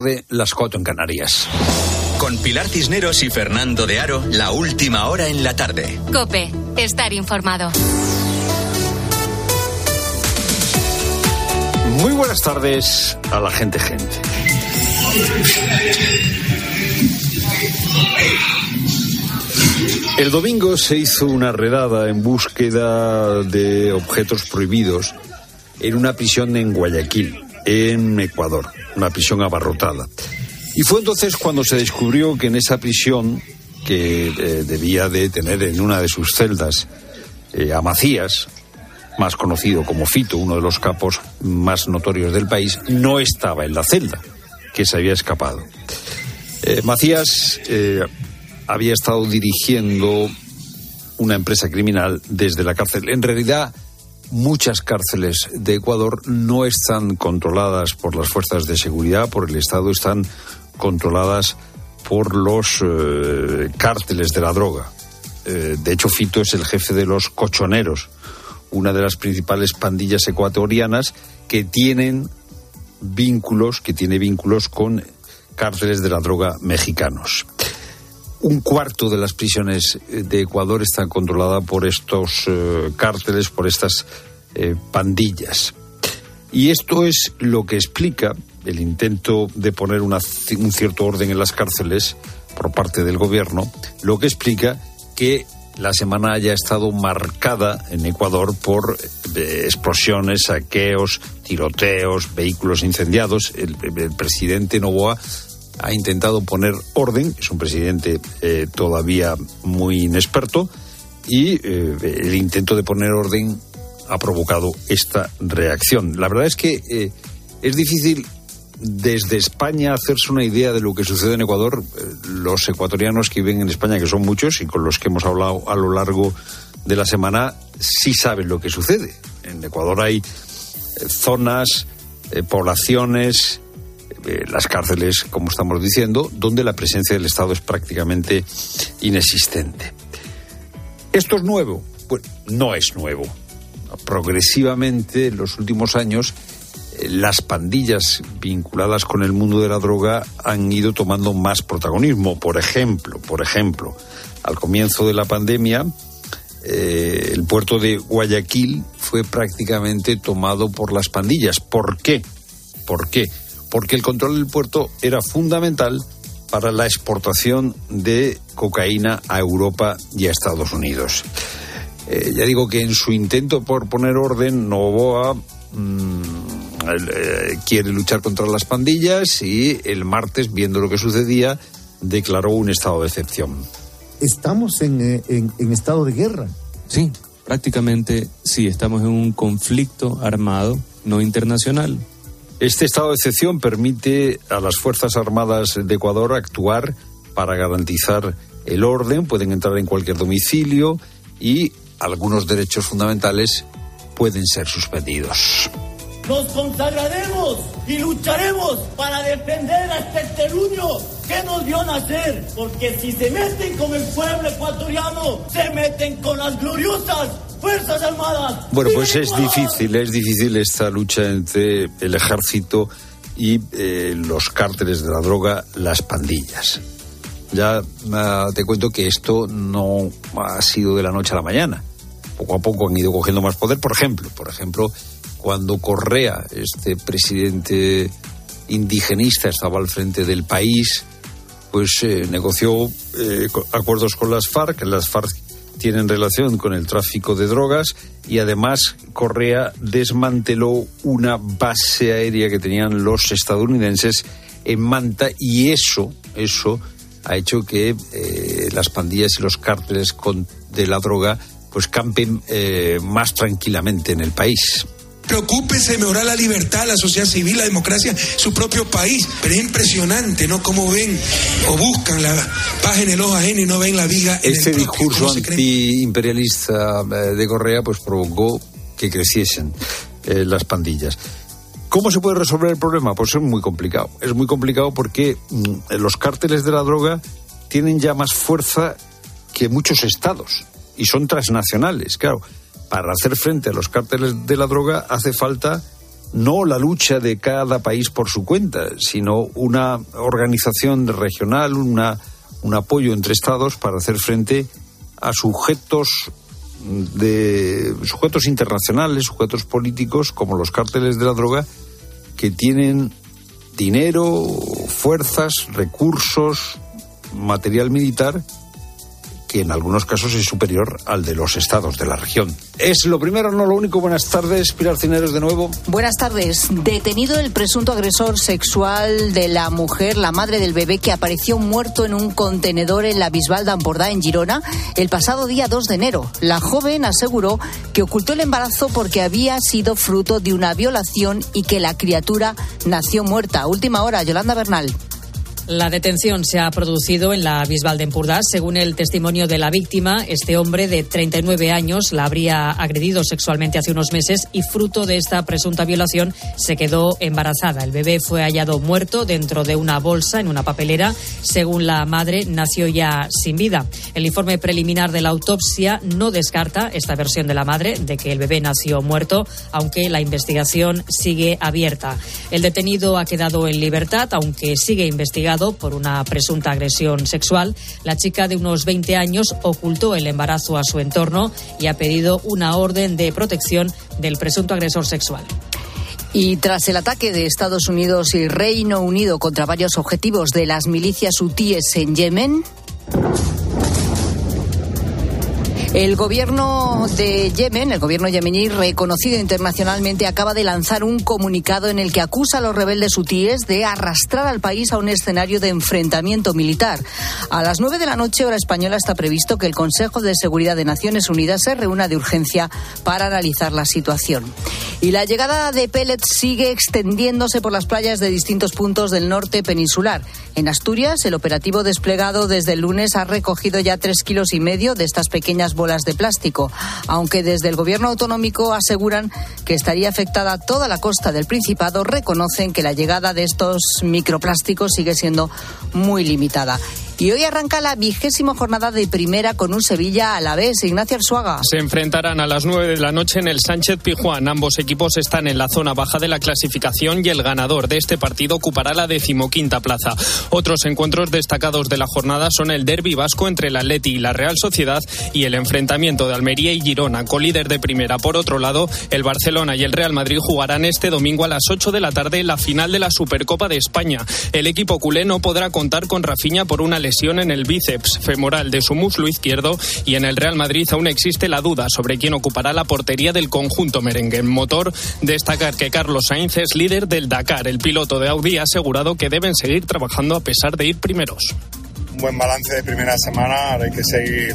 de las Coto en Canarias. Con Pilar Cisneros y Fernando de Aro, la última hora en la tarde. Cope, estar informado. Muy buenas tardes a la gente gente. El domingo se hizo una redada en búsqueda de objetos prohibidos en una prisión en Guayaquil, en Ecuador, una prisión abarrotada. Y fue entonces cuando se descubrió que en esa prisión, que eh, debía de tener en una de sus celdas eh, a Macías, más conocido como Fito, uno de los capos más notorios del país, no estaba en la celda, que se había escapado. Eh, Macías había estado dirigiendo una empresa criminal desde la cárcel. En realidad, muchas cárceles de Ecuador no están controladas por las fuerzas de seguridad, por el Estado, están controladas por los eh, cárteles de la droga. Eh, de hecho, Fito es el jefe de los cochoneros, una de las principales pandillas ecuatorianas que tienen vínculos, que tiene vínculos con cárteles de la droga mexicanos. Un cuarto de las prisiones de Ecuador están controladas por estos eh, cárteles, por estas eh, pandillas. Y esto es lo que explica el intento de poner una, un cierto orden en las cárceles por parte del gobierno, lo que explica que la semana haya estado marcada en Ecuador por eh, explosiones, saqueos, tiroteos, vehículos incendiados. El, el presidente Novoa ha intentado poner orden, es un presidente eh, todavía muy inexperto, y eh, el intento de poner orden ha provocado esta reacción. La verdad es que eh, es difícil desde España hacerse una idea de lo que sucede en Ecuador. Los ecuatorianos que viven en España, que son muchos y con los que hemos hablado a lo largo de la semana, sí saben lo que sucede. En Ecuador hay zonas, poblaciones, eh, las cárceles, como estamos diciendo, donde la presencia del Estado es prácticamente inexistente. ¿Esto es nuevo? Pues no es nuevo. Progresivamente, en los últimos años, eh, las pandillas vinculadas con el mundo de la droga han ido tomando más protagonismo. Por ejemplo, por ejemplo, al comienzo de la pandemia, eh, el puerto de Guayaquil fue prácticamente tomado por las pandillas. ¿Por qué? ¿Por qué? Porque el control del puerto era fundamental para la exportación de cocaína a Europa y a Estados Unidos. Eh, ya digo que en su intento por poner orden, Novoa mm, eh, quiere luchar contra las pandillas y el martes, viendo lo que sucedía, declaró un estado de excepción. Estamos en, eh, en- en estado de guerra. Sí, prácticamente sí, estamos en un conflicto armado no internacional. Este estado de excepción permite a las Fuerzas Armadas de Ecuador actuar para garantizar el orden, pueden entrar en cualquier domicilio y algunos derechos fundamentales pueden ser suspendidos. Nos consagraremos y lucharemos para defender a este terruño que nos vio nacer. Porque si se meten con el pueblo ecuatoriano, se meten con las gloriosas Fuerzas Armadas. Bueno, pues ¡Viva es difícil, es difícil esta lucha entre el ejército y eh, los cárteles de la droga, las pandillas. Ya ah, te cuento que esto no ha sido de la noche a la mañana. Poco a poco han ido cogiendo más poder. Por ejemplo, por ejemplo, cuando Correa, este presidente indigenista, estaba al frente del país, pues eh, negoció eh, acuerdos con las FARC. Las FARC tienen relación con el tráfico de drogas y además Correa desmanteló una base aérea que tenían los estadounidenses en Manta y eso, eso ha hecho que eh, las pandillas y los cárteles con- de la droga pues campen eh, más tranquilamente en el país. Preocúpese de mejorar la libertad, la sociedad civil, la democracia, su propio país. Pero es impresionante, ¿no? Cómo ven o buscan la paz en el ojo ajeno y no ven la viga en Este el propio. discurso antiimperialista eh, de Correa pues provocó que creciesen eh, las pandillas. ¿Cómo se puede resolver el problema? Pues es muy complicado. Es muy complicado porque mm, los cárteles de la droga tienen ya más fuerza que muchos estados y son transnacionales. Claro, para hacer frente a los cárteles de la droga hace falta no la lucha de cada país por su cuenta, sino una organización regional, una, un apoyo entre estados para hacer frente a sujetos de sujetos internacionales, sujetos políticos como los cárteles de la droga que tienen dinero, fuerzas, recursos, material militar que en algunos casos es superior al de los estados de la región. Es lo primero, no lo único. Buenas tardes, Pilar Cineros de nuevo. Buenas tardes. Detenido el presunto agresor sexual de la mujer, la madre del bebé, que apareció muerto en un contenedor en la Bisbal de en Girona, el pasado día 2 de enero. La joven aseguró que ocultó el embarazo porque había sido fruto de una violación y que la criatura nació muerta. Última hora, Yolanda Bernal. La detención se ha producido en la Bisbal de Empurdás. Según el testimonio de la víctima, este hombre de 39 años la habría agredido sexualmente hace unos meses y fruto de esta presunta violación se quedó embarazada. El bebé fue hallado muerto dentro de una bolsa en una papelera. Según la madre, nació ya sin vida. El informe preliminar de la autopsia no descarta esta versión de la madre de que el bebé nació muerto, aunque la investigación sigue abierta. El detenido ha quedado en libertad, aunque sigue investigado por una presunta agresión sexual. La chica de unos 20 años ocultó el embarazo a su entorno y ha pedido una orden de protección del presunto agresor sexual. Y tras el ataque de Estados Unidos y Reino Unido contra varios objetivos de las milicias hutíes en Yemen, el gobierno de Yemen, el gobierno yemení reconocido internacionalmente, acaba de lanzar un comunicado en el que acusa a los rebeldes hutíes de arrastrar al país a un escenario de enfrentamiento militar. A las nueve de la noche, hora española, está previsto que el Consejo de Seguridad de Naciones Unidas se reúna de urgencia para analizar la situación. Y la llegada de pellets sigue extendiéndose por las playas de distintos puntos del norte peninsular. En Asturias, el operativo desplegado desde el lunes ha recogido ya tres kilos y medio de estas pequeñas bolas de plástico, aunque desde el gobierno autonómico aseguran que estaría afectada toda la costa del Principado, reconocen que la llegada de estos microplásticos sigue siendo muy limitada. Y hoy arranca la vigésima jornada de primera con un Sevilla a la vez. Ignacio Arzuaga. Se enfrentarán a las nueve de la noche en el Sánchez Pijuán. Ambos equipos están en la zona baja de la clasificación y el ganador de este partido ocupará la decimoquinta plaza. Otros encuentros destacados de la jornada son el derby vasco entre el Atleti y la Real Sociedad y el enfrentamiento de Almería y Girona, colíder de primera. Por otro lado, el Barcelona y el Real Madrid jugarán este domingo a las 8 de la tarde la final de la Supercopa de España. El equipo culé no podrá contar con Rafinha por una lesión en el bíceps femoral de su muslo izquierdo y en el Real Madrid aún existe la duda sobre quién ocupará la portería del conjunto merengue. En motor, destacar que Carlos Sainz es líder del Dakar. El piloto de Audi ha asegurado que deben seguir trabajando a pesar de ir primeros. Un buen balance de primera semana, ahora hay que seguir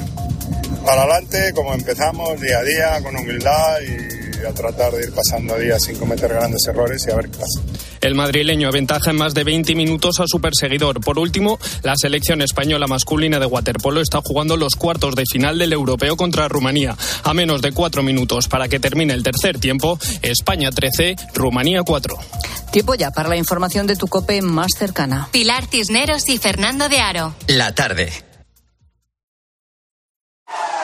para adelante como empezamos, día a día, con humildad y a tratar de ir pasando días sin cometer grandes errores y a ver qué pasa. El madrileño aventaja en más de 20 minutos a su perseguidor. Por último, la selección española masculina de waterpolo está jugando los cuartos de final del europeo contra Rumanía. A menos de cuatro minutos para que termine el tercer tiempo, España 13, Rumanía 4. Tiempo ya para la información de tu cope más cercana. Pilar Cisneros y Fernando de Aro. La tarde.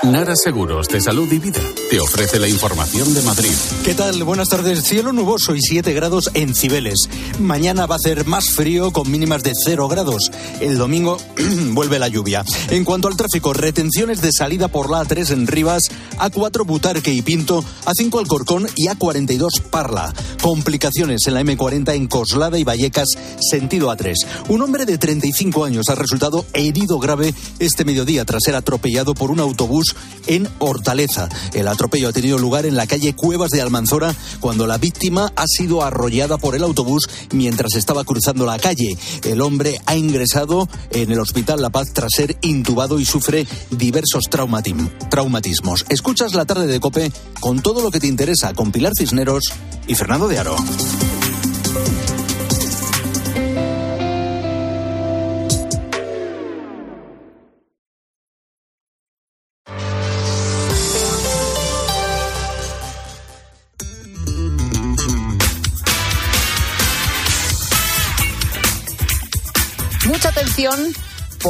Nara Seguros de Salud y Vida te ofrece la información de Madrid. ¿Qué tal? Buenas tardes. Cielo nuboso y 7 grados en Cibeles. Mañana va a ser más frío con mínimas de 0 grados. El domingo vuelve la lluvia. En cuanto al tráfico, retenciones de salida por la A3 en Rivas, A4 Butarque y Pinto, A5 Alcorcón y A42 Parla. Complicaciones en la M40 en Coslada y Vallecas, sentido A3. Un hombre de 35 años ha resultado herido grave este mediodía tras ser atropellado por un autobús en Hortaleza. El atropello ha tenido lugar en la calle Cuevas de Almanzora cuando la víctima ha sido arrollada por el autobús mientras estaba cruzando la calle. El hombre ha ingresado en el Hospital La Paz tras ser intubado y sufre diversos traumatismos. Escuchas la tarde de Cope con todo lo que te interesa con Pilar Cisneros y Fernando de Aro.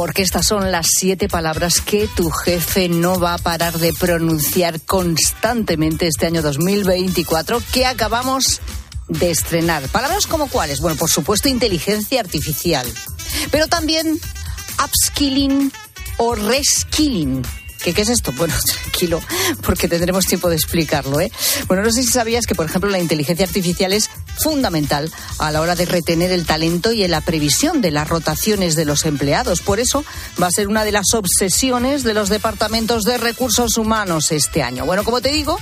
Porque estas son las siete palabras que tu jefe no va a parar de pronunciar constantemente este año 2024 que acabamos de estrenar. Palabras como cuáles? Bueno, por supuesto, inteligencia artificial, pero también upskilling o reskilling. ¿Qué, ¿Qué es esto? Bueno, tranquilo, porque tendremos tiempo de explicarlo. ¿eh? Bueno, no sé si sabías que, por ejemplo, la inteligencia artificial es fundamental a la hora de retener el talento y en la previsión de las rotaciones de los empleados. Por eso va a ser una de las obsesiones de los departamentos de recursos humanos este año. Bueno, como te digo,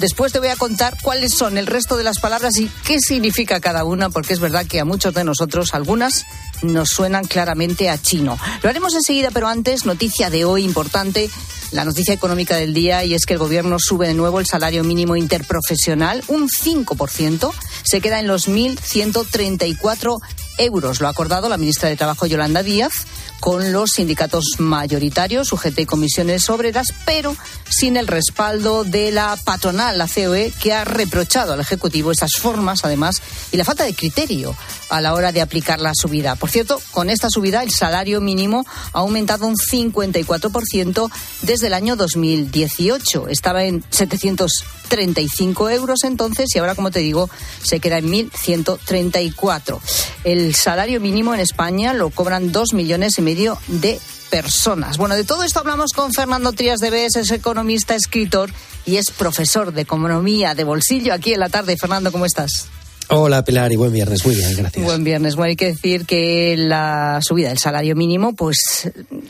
Después te voy a contar cuáles son el resto de las palabras y qué significa cada una, porque es verdad que a muchos de nosotros algunas nos suenan claramente a chino. Lo haremos enseguida, pero antes, noticia de hoy importante, la noticia económica del día, y es que el gobierno sube de nuevo el salario mínimo interprofesional un 5%, se queda en los 1.134 euros. Lo ha acordado la ministra de Trabajo, Yolanda Díaz con los sindicatos mayoritarios, UGT y comisiones obreras, pero sin el respaldo de la patronal, la COE, que ha reprochado al Ejecutivo esas formas, además, y la falta de criterio a la hora de aplicar la subida. Por cierto, con esta subida el salario mínimo ha aumentado un 54% desde el año 2018. Estaba en 735 euros entonces y ahora, como te digo, se queda en 1.134. El salario mínimo en España lo cobran dos millones y medio de personas. Bueno, de todo esto hablamos con Fernando Trías de Bes, es economista, escritor y es profesor de economía de bolsillo aquí en la tarde. Fernando, ¿cómo estás? Hola Pilar y buen viernes, muy bien, gracias. Buen viernes. Bueno, hay que decir que la subida del salario mínimo, pues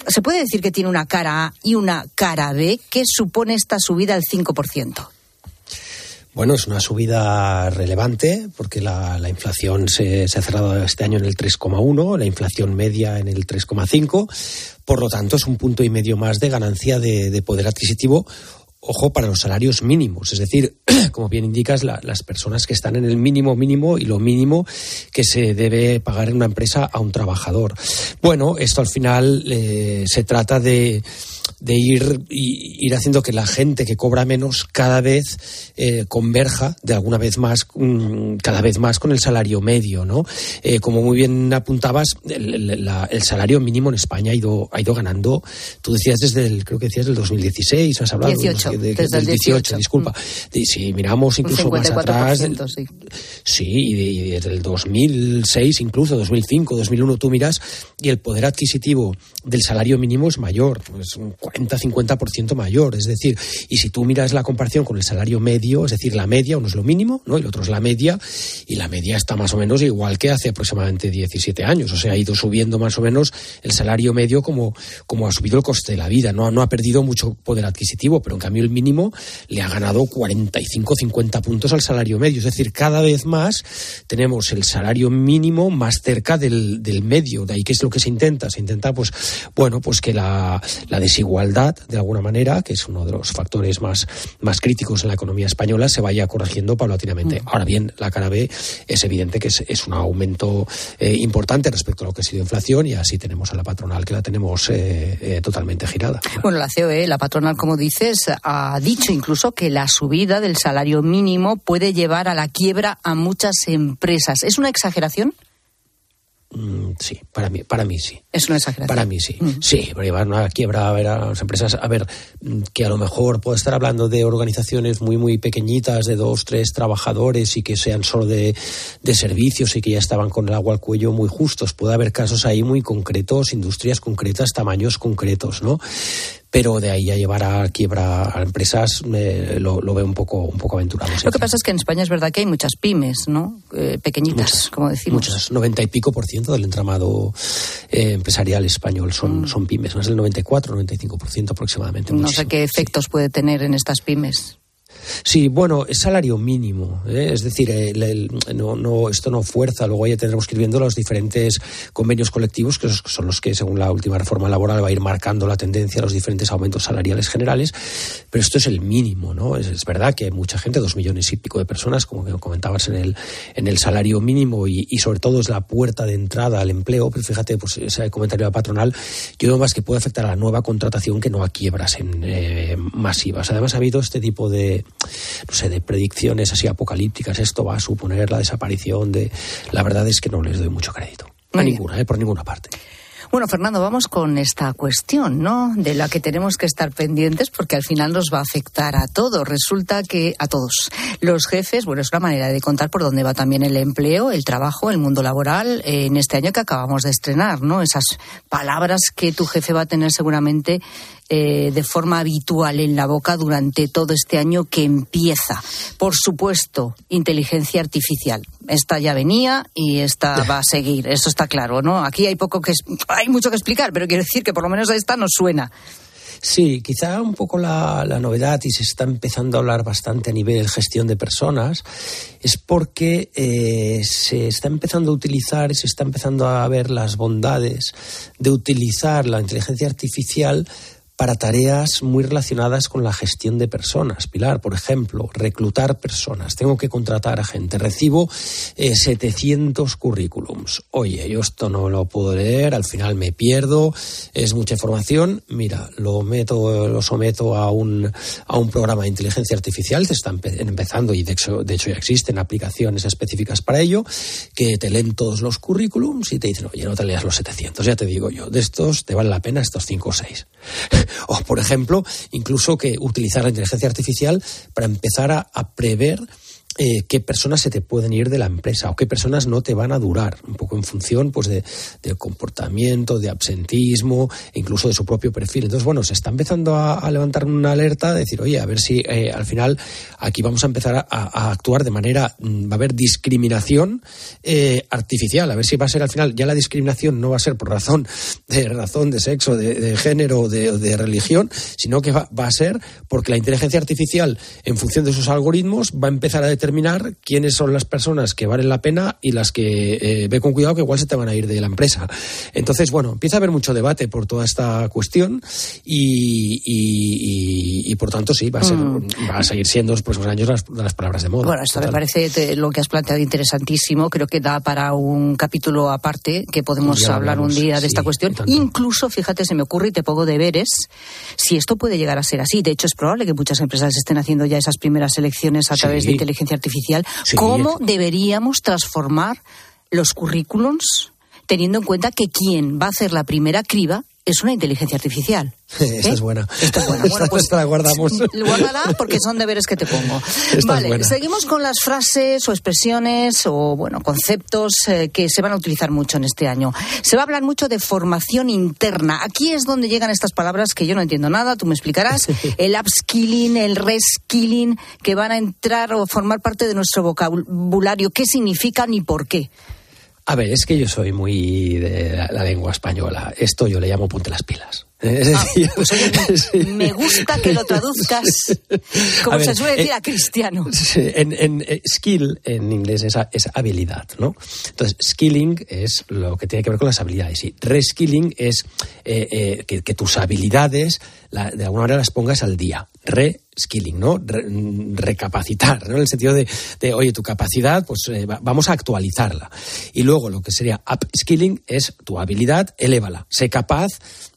se puede decir que tiene una cara A y una cara B. ¿Qué supone esta subida al 5%? Bueno, es una subida relevante porque la, la inflación se, se, ha cerrado este año en el 3,1, la inflación media en el 3,5. Por lo tanto, es un punto y medio más de ganancia de, de poder adquisitivo ojo, para los salarios mínimos, es decir, como bien indicas, la, las personas que están en el mínimo mínimo y lo mínimo que se debe pagar en una empresa a un trabajador. Bueno, esto al final eh, se trata de, de ir, ir haciendo que la gente que cobra menos cada vez eh, converja de alguna vez más, um, cada vez más con el salario medio, ¿no? Eh, como muy bien apuntabas, el, la, el, salario mínimo en España ha ido, ha ido ganando, tú decías desde el, creo que decías del 2016, has hablado 18, de, de, desde del 18, 18 disculpa. Mm. Si miramos incluso más atrás, del, sí. sí, y, desde el 2006, incluso 2005, 2001, tú miras y el poder adquisitivo del salario mínimo es mayor, es un 40-50% mayor. Es decir, y si tú miras la comparación con el salario medio, es decir, la media, uno es lo mínimo, ¿no? El otro es la media, y la media está más o menos igual que hace aproximadamente 17 años. O sea, ha ido subiendo más o menos el salario medio como, como ha subido el coste de la vida. No, no ha perdido mucho poder adquisitivo, pero en cambio el mínimo le ha ganado 45-50 puntos al salario medio. Es decir, cada vez más tenemos el salario mínimo más cerca del, del medio. De ahí que es lo que se intenta. Se intenta, pues, bueno, pues que la, la desigualdad, de alguna manera, que es uno de los factores más, más críticos en la economía española, se vaya corrigiendo paulatinamente. Mm. Ahora bien, la cara B es evidente que es, es un aumento eh, importante respecto a lo que ha sido inflación y así tenemos a la patronal que la tenemos eh, eh, totalmente girada. Bueno, la COE, la patronal, como dices, ha dicho incluso que la subida del salario mínimo puede llevar a la quiebra a muchas empresas. ¿Es una exageración? Mm, sí, para mí, para mí sí. Es una exageración. Para mí sí. Mm. Sí, para llevar una quiebra a ver a las empresas, a ver, mm, que a lo mejor puedo estar hablando de organizaciones muy, muy pequeñitas, de dos, tres trabajadores y que sean solo de, de servicios y que ya estaban con el agua al cuello muy justos. Puede haber casos ahí muy concretos, industrias concretas, tamaños concretos, ¿no? Pero de ahí a llevar a quiebra a empresas eh, lo, lo, veo un poco un poco aventurado. Lo que pasa es que en España es verdad que hay muchas pymes, ¿no? Eh, pequeñitas, muchas, como decimos. Muchas, noventa y pico por ciento del entramado eh, empresarial español son, mm. son pymes, más del 94, 95 por ciento aproximadamente. No muchísimo. sé qué efectos sí. puede tener en estas pymes. Sí, bueno, es salario mínimo, ¿eh? es decir, el, no, no, esto no fuerza, luego ya tendremos que ir viendo los diferentes convenios colectivos, que son los que, según la última reforma laboral, va a ir marcando la tendencia a los diferentes aumentos salariales generales, pero esto es el mínimo, ¿no? Es, es verdad que hay mucha gente, dos millones y pico de personas, como comentabas, en el, en el salario mínimo y, y sobre todo es la puerta de entrada al empleo, pero fíjate, pues ese comentario de patronal, yo veo más que puede afectar a la nueva contratación que no a quiebras en, eh, masivas. Además, ha habido este tipo de no sé, de predicciones así apocalípticas, esto va a suponer la desaparición de... La verdad es que no les doy mucho crédito. A ninguna, eh, por ninguna parte. Bueno, Fernando, vamos con esta cuestión, ¿no? De la que tenemos que estar pendientes porque al final nos va a afectar a todos. Resulta que a todos. Los jefes, bueno, es una manera de contar por dónde va también el empleo, el trabajo, el mundo laboral eh, en este año que acabamos de estrenar, ¿no? Esas palabras que tu jefe va a tener seguramente eh, de forma habitual en la boca durante todo este año que empieza. Por supuesto, inteligencia artificial. Esta ya venía y esta va a seguir. Eso está claro, ¿no? Aquí hay poco que hay mucho que explicar, pero quiero decir que por lo menos esta nos suena. Sí, quizá un poco la, la, novedad y se está empezando a hablar bastante a nivel de gestión de personas es porque eh, se está empezando a utilizar y se está empezando a ver las bondades de utilizar la inteligencia artificial para tareas muy relacionadas con la gestión de personas. Pilar, por ejemplo, reclutar personas. Tengo que contratar a gente. Recibo 700 eh, currículums. Oye, yo esto no lo puedo leer, al final me pierdo, es mucha información. Mira, lo meto, lo someto a un, a un programa de inteligencia artificial. Se están empezando y de hecho, de hecho ya existen aplicaciones específicas para ello que te leen todos los currículums y te dicen, oye, no te leas los 700. Ya te digo yo, de estos te vale la pena estos 5 o 6. O, por ejemplo, incluso que utilizar la inteligencia artificial para empezar a, a prever eh, qué personas se te pueden ir de la empresa o qué personas no te van a durar, un poco en función pues de, del comportamiento, de absentismo, incluso de su propio perfil. Entonces, bueno, se está empezando a, levantar una alerta, de decir, oye, a ver si eh, al final aquí vamos a empezar a, actuar de manera, mm, va a haber discriminación eh, artificial, a ver si va a ser al final, ya la discriminación no va a ser por razón de razón de sexo, de, género, de, de, religión, sino que va, va a ser porque la inteligencia artificial, en función de sus algoritmos, va a empezar a determinar determinar quiénes son las personas que valen la pena y las que eh, ve con cuidado que igual se te van a ir de la empresa. Entonces, bueno, empieza a haber mucho debate por toda esta cuestión y, y, y, por tanto sí, va a, ser, mm. va a seguir siendo los próximos años las, las palabras de moda. Bueno, esto me parece lo que has planteado interesantísimo. Creo que da para un capítulo aparte que podemos hablar un día de esta cuestión. Incluso, fíjate, se me ocurre y te pongo deberes si esto puede llegar a ser así. De hecho, es probable que muchas empresas estén haciendo ya esas primeras elecciones a través de inteligencia artificial, ¿cómo deberíamos transformar los currículums teniendo en cuenta que quien va a hacer la primera criba es una inteligencia artificial. Esta es buena. Esta es buena. Bueno, pues la guardamos. Guárdala porque son deberes que te pongo. vale, seguimos con las frases o expresiones o, bueno, conceptos eh, que se van a utilizar mucho en este año. Se va a hablar mucho de formación interna. Aquí es donde llegan estas palabras que yo no entiendo nada, tú me explicarás. El upskilling, el reskilling, que van a entrar o formar parte de nuestro vocabulario. ¿Qué significan y por qué? A ver, es que yo soy muy de la, lengua española. Esto yo le llamo ponte las pilas. Ah, pues me gusta que lo traduzcas como se suele decir a cristiano. En, en, eh, skill en inglés es, es, habilidad, ¿no? Entonces, skilling es lo que tiene que ver con las habilidades y reskilling es eh, eh, que, que, tus habilidades la, de alguna manera las pongas al día. Re skilling, ¿no? recapacitar, ¿no? En el sentido de, de oye, tu capacidad, pues eh, vamos a actualizarla. Y luego lo que sería upskilling es tu habilidad, elévala. Sé capaz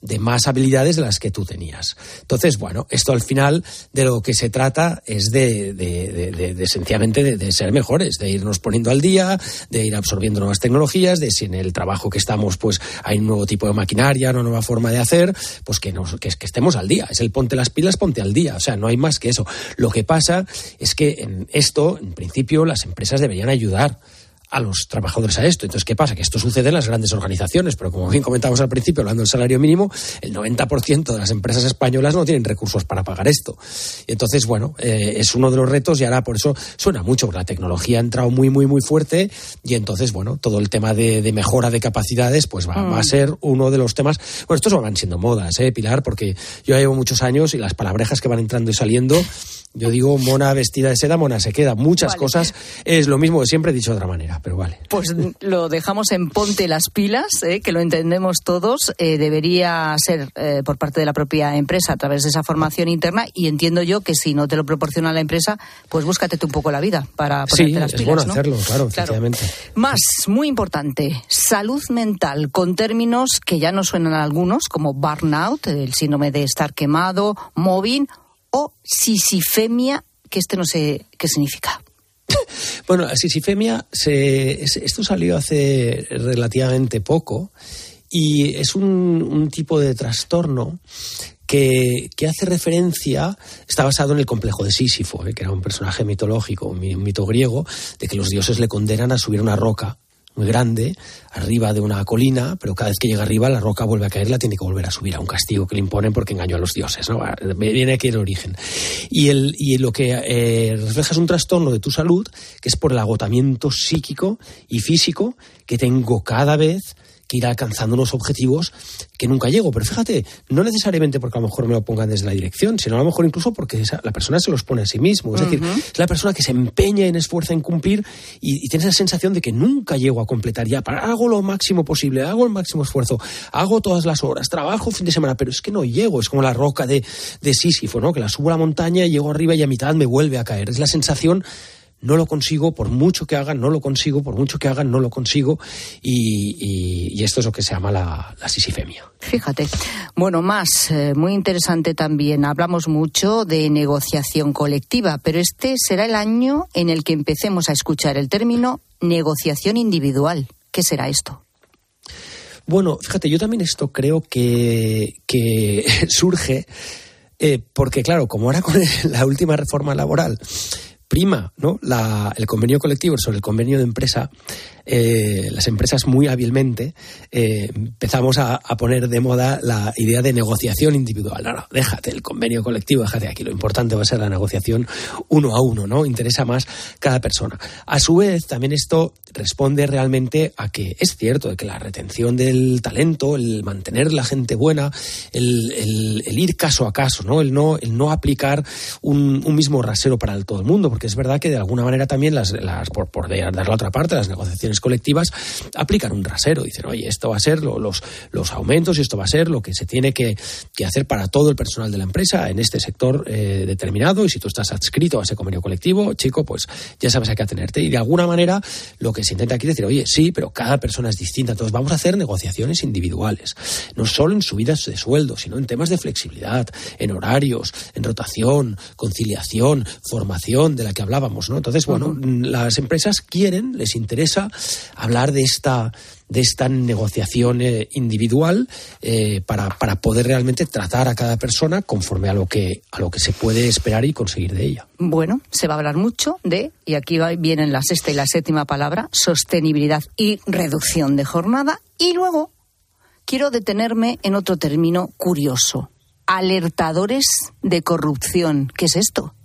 de más habilidades de las que tú tenías. Entonces, bueno, esto al final de lo que se trata es de, de, de, de sencillamente de, ser mejores, de irnos poniendo al día, de ir absorbiendo nuevas tecnologías, de si en el trabajo que estamos, pues hay un nuevo tipo de maquinaria, una nueva forma de hacer, pues que, nos, que, que estemos al día. Es el ponte las pilas, ponte al día. O sea, no hay más que eso. Lo que pasa es que en esto, en principio, las empresas deberían ayudar a los trabajadores a esto. Entonces, ¿qué pasa? Que esto sucede en las grandes organizaciones, pero como bien comentábamos al principio, hablando del salario mínimo, el 90% de las empresas españolas no tienen recursos para pagar esto. Y entonces, bueno, eh, es uno de los retos y ahora por eso suena mucho, porque la tecnología ha entrado muy, muy, muy fuerte y entonces, bueno, todo el tema de, de mejora de capacidades, pues va, va, a mm. ser uno de los temas. Bueno, estos van siendo modas, ¿eh, Pilar? Porque yo llevo muchos años y las palabrejas que van entrando y saliendo yo digo mona vestida de seda, mona se queda. Muchas cosas es lo mismo que siempre he dicho de otra manera, pero vale. Pues lo dejamos en ponte las pilas, eh, que lo entendemos todos. Eh, debería ser eh, por parte de la propia empresa a través de esa formación interna y entiendo yo que si no te lo proporciona la empresa, pues búscate tú un poco la vida para ponerte las pilas. Es bueno hacerlo, claro, efectivamente. Más, muy importante, salud mental, con términos que ya no suenan a algunos, como burnout, el síndrome de estar quemado, mobbing o sisifemia, que este no sé qué significa. Bueno, sisifemia, se, esto salió hace relativamente poco y es un, un tipo de trastorno que, que, hace referencia, está basado en el complejo de Sísifo, ¿eh? que era un personaje mitológico, un mito griego, de que los dioses le condenan a subir una roca muy grande, arriba de una colina, pero cada vez que llega arriba la roca vuelve a caer, la tiene que volver a subir a un castigo que le imponen porque engañó a los dioses. ¿no? Viene aquí el origen. Y, el, y lo que eh, refleja es un trastorno de tu salud, que es por el agotamiento psíquico y físico que tengo cada vez ir alcanzando unos objetivos que nunca llego. Pero fíjate, no necesariamente porque a lo mejor me lo pongan desde la dirección, sino a lo mejor incluso porque esa, la persona se los pone a sí mismo. Es decir, es la persona que se empeña en esfuerza en cumplir y, y tiene esa sensación de que nunca llego a completar ya. Para, hago lo máximo posible, hago el máximo esfuerzo, hago todas las horas, trabajo fin de semana, pero es que no llego. Es como la roca de, de Sísifo, ¿no? Que la subo a la montaña, llego arriba y a mitad me vuelve a caer. Es la sensación no lo consigo, por mucho que hagan, no lo consigo, por mucho que hagan, no lo consigo, y, y, esto es lo que se llama la, la sisifemia. Fíjate. Bueno, más, eh, muy interesante también, hablamos mucho de negociación colectiva, pero este será el año en el que empecemos a escuchar el término negociación individual. ¿Qué será esto? Bueno, fíjate, yo también esto creo que, que surge eh, porque, claro, como ahora con la última reforma laboral prima ¿no? La, el convenio colectivo sobre el convenio de empresa, eh, las empresas muy hábilmente eh, empezamos a, poner de moda la idea de negociación individual. No, déjate el convenio colectivo, déjate aquí. Lo importante va a ser la negociación uno a uno, ¿no? Interesa más cada persona. A su vez, también esto responde realmente a que es cierto que la retención del talento, el mantener la gente buena, el, ir caso a caso, ¿no? El no, el no aplicar un, un, mismo rasero para todo el mundo, porque es verdad que de alguna manera también las, las por, por dar la otra parte, las negociaciones colectivas aplican un rasero. Dicen, oye, esto va a ser lo, los, los aumentos y esto va a ser lo que se tiene que, que hacer para todo el personal de la empresa en este sector eh, determinado. Y si tú estás adscrito a ese convenio colectivo, chico, pues ya sabes a qué atenerte. Y de alguna manera lo que se intenta aquí es decir, oye, sí, pero cada persona es distinta. Entonces vamos a hacer negociaciones individuales. No solo en subidas de sueldo, sino en temas de flexibilidad, en horarios, en rotación, conciliación, formación de la que hablábamos, ¿no? Entonces, bueno, uh -huh. las empresas quieren, les interesa hablar de esta de esta negociación eh, individual eh, para, para, poder realmente tratar a cada persona conforme a lo que a lo que se puede esperar y conseguir de ella. Bueno, se va a hablar mucho de y aquí vienen la sexta y la séptima palabra sostenibilidad y reducción de jornada y luego quiero detenerme en otro término curioso alertadores de corrupción. ¿Qué es esto?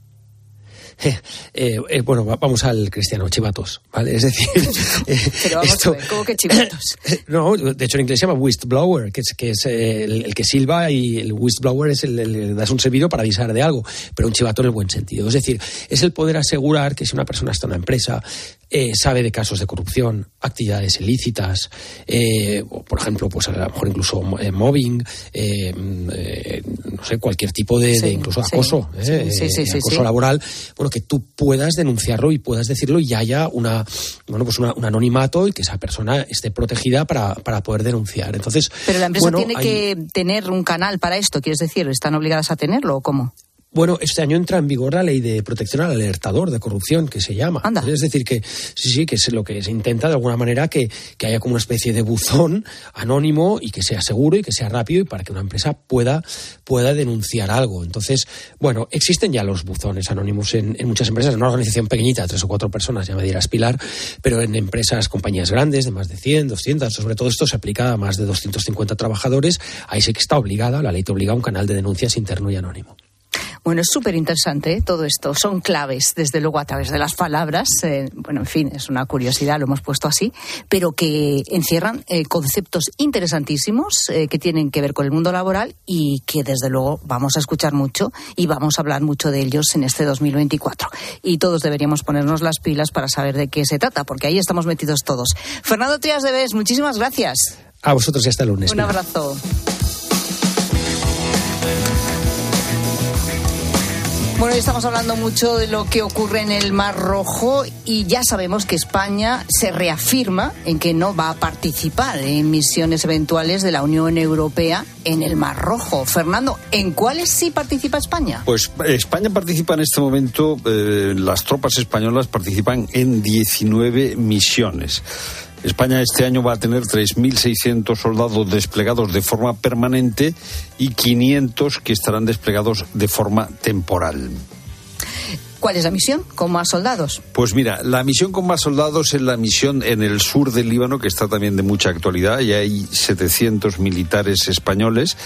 Eh, eh, bueno, vamos al cristiano, chivatos, ¿vale? Es decir, eh, Pero vamos esto, a ver, ¿cómo que chivatos? no, de hecho en inglés se llama whistleblower, que es, que es el, el, que silba y el whistleblower es el, el, das un servicio para avisar de algo, pero un chivato en el buen sentido. Es decir, es el poder asegurar que si una persona está en una empresa, eh, sabe de casos de corrupción, actividades ilícitas, eh, o por ejemplo, pues a lo mejor incluso eh, mobbing, no sé, cualquier tipo de, sí, de incluso acoso, sí, sí, acoso laboral, bueno, que tú puedas denunciarlo y puedas decirlo y haya una, bueno, pues una, un anonimato y que esa persona esté protegida para, para poder denunciar. Entonces, pero la empresa bueno, tiene hay... que tener un canal para esto, ¿quieres decir? ¿Están obligadas a tenerlo o cómo? Bueno, este año entra en vigor la ley de protección al alertador de corrupción, que se llama. Anda. Es decir, que sí, sí, que es lo que se intenta de alguna manera que, que, haya como una especie de buzón anónimo y que sea seguro y que sea rápido y para que una empresa pueda, pueda denunciar algo. Entonces, bueno, existen ya los buzones anónimos en, en muchas empresas, en una organización pequeñita, tres o cuatro personas, ya me dirás Pilar, pero en empresas, compañías grandes, de más de 100, 200, sobre todo esto se aplica a más de 250 trabajadores, ahí sí que está obligada, la ley te obliga a un canal de denuncias interno y anónimo. Bueno, es súper interesante ¿eh? todo esto. Son claves, desde luego, a través de las palabras. Eh, bueno, en fin, es una curiosidad, lo hemos puesto así, pero que encierran eh, conceptos interesantísimos que tienen que ver con el mundo laboral y que, desde luego, vamos a escuchar mucho y vamos a hablar mucho de ellos en este 2024. Y todos deberíamos ponernos las pilas para saber de qué se trata, porque ahí estamos metidos todos. Fernando Trias de Bes, muchísimas gracias. A vosotros y hasta el lunes. Un abrazo. Bueno, estamos hablando mucho de lo que ocurre en el Mar Rojo y ya sabemos que España se reafirma en que no va a participar en misiones eventuales de la Unión Europea en el Mar Rojo. Fernando, ¿en cuáles sí participa España? Pues España participa en este momento, eh, las tropas españolas participan en 19 misiones. España este año va a tener 3.600 soldados desplegados de forma permanente y 500 que estarán desplegados de forma temporal. ¿Cuál es la misión? ¿Con más soldados? Pues mira, la misión con más soldados es la misión en el sur del Líbano, que está también de mucha actualidad, y hay 700 militares españoles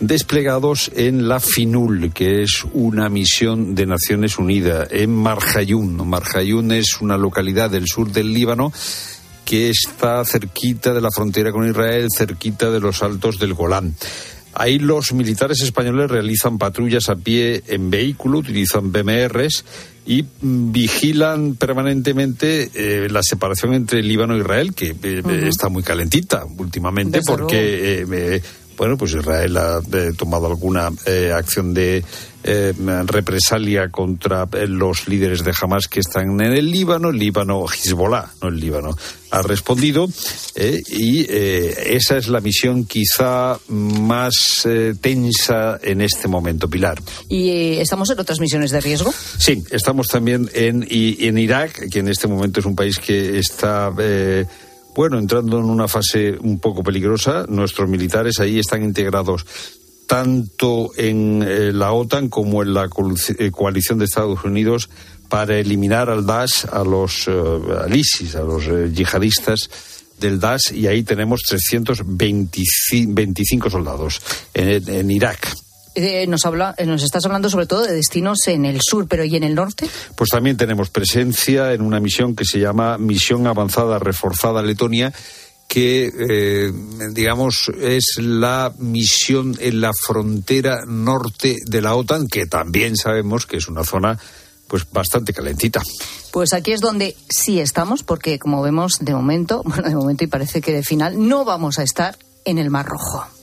desplegados en la FINUL, que es una misión de Naciones Unidas, en Marjayún. Marjayún es una localidad del sur del Líbano que está cerquita de la frontera con Israel, cerquita de los altos del Golán. Ahí los militares españoles realizan patrullas a pie en vehículo, utilizan BMRs y vigilan permanentemente eh, la separación entre Líbano e Israel, que eh, está muy calentita últimamente Desde porque, bueno, pues Israel ha tomado alguna acción de represalia contra los líderes de Hamas que están en el Líbano, el Líbano, Hezbollah, no el Líbano, ha respondido y esa es la misión quizá más tensa en este momento, Pilar. ¿Y eh, estamos en otras misiones de riesgo? Sí, estamos también en, y- en Irak, que en este momento es un país que está, eh, bueno, entrando en una fase un poco peligrosa. Nuestros militares ahí están integrados tanto en eh, la OTAN como en la eh, coalición de Estados Unidos para eliminar al Daesh, a los, eh, ISIS, a los yihadistas del Daesh, y ahí tenemos 325 soldados en, en Irak. Eh, nos, habla, eh, nos estás hablando sobre todo de destinos en el sur, pero ¿y en el norte? Pues también tenemos presencia en una misión que se llama Misión Avanzada Reforzada Letonia, que, eh, digamos, es la misión en la frontera norte de la OTAN, que también sabemos que es una zona pues bastante calentita. Pues aquí es donde sí estamos, porque como vemos, de momento, bueno, de momento y parece que de final, no vamos a estar en el Mar Rojo.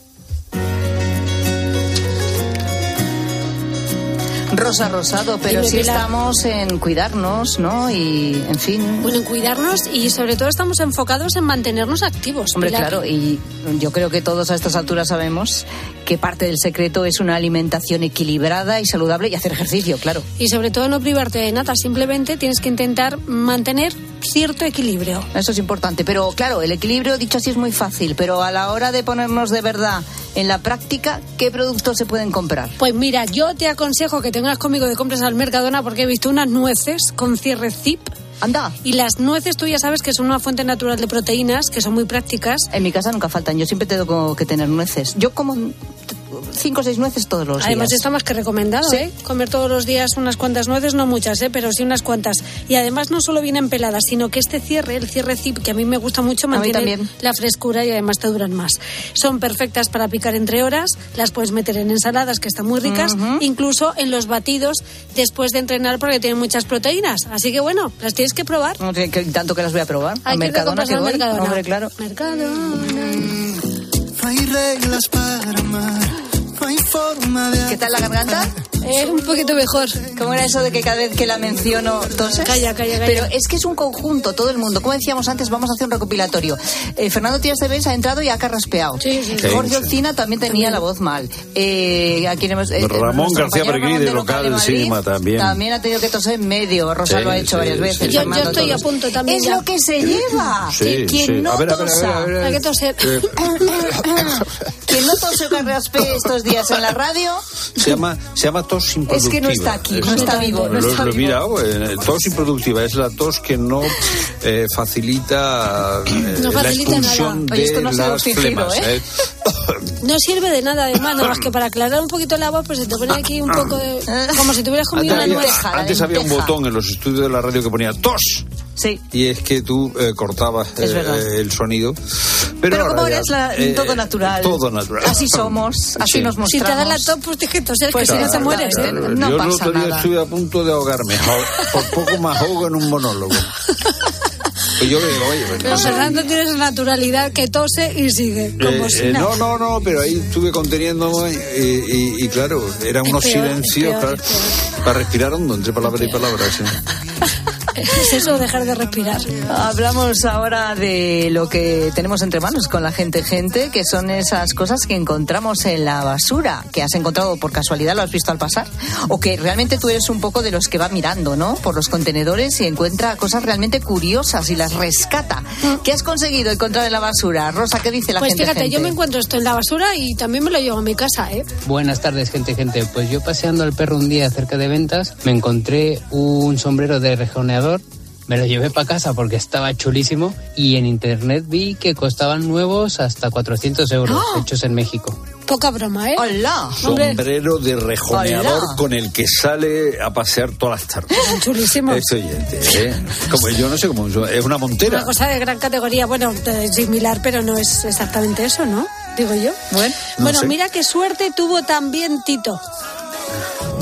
Rosa Rosado, pero sí Pilar. estamos en cuidarnos, ¿no? Y, en fin. Bueno, en cuidarnos y sobre todo estamos enfocados en mantenernos activos. Hombre, Pilar. claro, y yo creo que todos a estas alturas sabemos que parte del secreto es una alimentación equilibrada y saludable y hacer ejercicio, claro. Y sobre todo no privarte de nada, simplemente tienes que intentar mantener cierto equilibrio. Eso es importante, pero claro, el equilibrio dicho así es muy fácil, pero a la hora de ponernos de verdad en la práctica, ¿qué productos se pueden comprar? Pues mira, yo te aconsejo que te vengas conmigo de compras al Mercadona porque he visto unas nueces con cierre zip. Anda. Y las nueces tú ya sabes que son una fuente natural de proteínas, que son muy prácticas. En mi casa nunca faltan, yo siempre tengo que tener nueces. Yo como cinco o seis nueces todos los Además días. está más que recomendado, ¿eh? Comer todos los días unas cuantas nueces, no muchas, ¿eh? Pero sí unas cuantas. Y además no solo vienen peladas, sino que este cierre, el cierre zip, que a mí me gusta mucho, mantiene la frescura y además te duran más. Son perfectas para picar entre horas, las puedes meter en ensaladas que están muy ricas, incluso en los batidos después de entrenar porque tienen muchas proteínas. Así que bueno, las tienes que probar. No que tanto que las voy a probar. Hay a que Mercadona que al voy. Mercadona. Hombre, claro. No hay reglas para amar, de ¿Qué tal la garganta? Eh, un poquito mejor. ¿Cómo era eso de que cada vez que la menciono toses? Calla, calla, calla. Pero es que es un conjunto, todo el mundo. Como decíamos antes, vamos a hacer un recopilatorio. Eh, Fernando Tías de Bens ha entrado y ha carraspeado. Sí, sí, sí. Jorge Sí. Olcina también tenía la voz mal. Eh, aquí hemos, eh, Ramón García Ramón de Local Madrid, Cinema, también. También ha tenido que toser en medio. Rosa Sí, lo ha hecho sí, varias veces. sí. Yo, yo estoy a punto también. Es ya. lo que se lleva. Sí, quien sí. no tosa. Hay que toser. Quien no tose o carraspee estos días en la radio, se llama, se llama tos improductiva. Es que no está aquí, no Es- está vivo, no lo, está lo he vivo. mirado, eh, tos improductiva es la tos que no eh, facilita, eh, No la facilita expulsión nada. Oye, esto de no sido las fingido, flemas. ¿eh? ¿eh? No sirve de nada, además, nada más que para aclarar un poquito la voz, pues se te pone aquí un poco de. como si te hubieras comido Antes, una nuez. antes había un botón en los estudios de la radio que ponía tos. Sí. Y es que tú eh, cortabas eh, el sonido. Pero, Pero, ahora como ya, eres la- eh, todo natural. Todo natural. Así somos, así Sí. nos Si mostramos. te da la tos, pues que toser, Pues que si no te claro, mueres, ¿eh? claro. No Yo pasa nada. estuve a punto de ahogarme. Por poco me ahogo en un monólogo. Pues yo le digo, oye, pues, Pero Fernando tiene esa naturalidad que tose y sigue, como Eh, si eh, nada. no, no, no, pero ahí estuve conteniéndome y, y- y claro, eran unos peor, silencios peor, claro, es peor. para respirar hondo entre palabra y palabra. sí. Es eso, dejar de respirar. Hablamos ahora de lo que tenemos entre manos con la gente gente, que son esas cosas que encontramos en la basura, que has encontrado por casualidad, lo has visto al pasar, o que realmente tú eres un poco de los que va mirando, ¿no? Por los contenedores y encuentra cosas realmente curiosas y las rescata. ¿Qué has conseguido encontrar en la basura? Rosa, ¿qué dice la Pues gente fíjate, gente? yo me encuentro esto en la basura y también me lo llevo a mi casa, ¿eh? Buenas tardes, gente, gente. Pues yo paseando al perro un día cerca de ventas, me encontré un sombrero de rejoneador. Me lo llevé para casa porque estaba chulísimo y en internet vi que costaban nuevos hasta 400 euros, ¡Ah! hechos en México. Poca broma, ¿eh? ¡Hola! Sombrero de rejoneador Hola. con el que sale a pasear todas las tardes. chulísimo. Este oyente, ¿eh? Como yo no sé cómo es una montera. Una cosa de gran categoría, bueno, similar, pero no es exactamente eso, ¿no? Digo yo. Bueno, No bueno sé. mira qué suerte tuvo también Tito.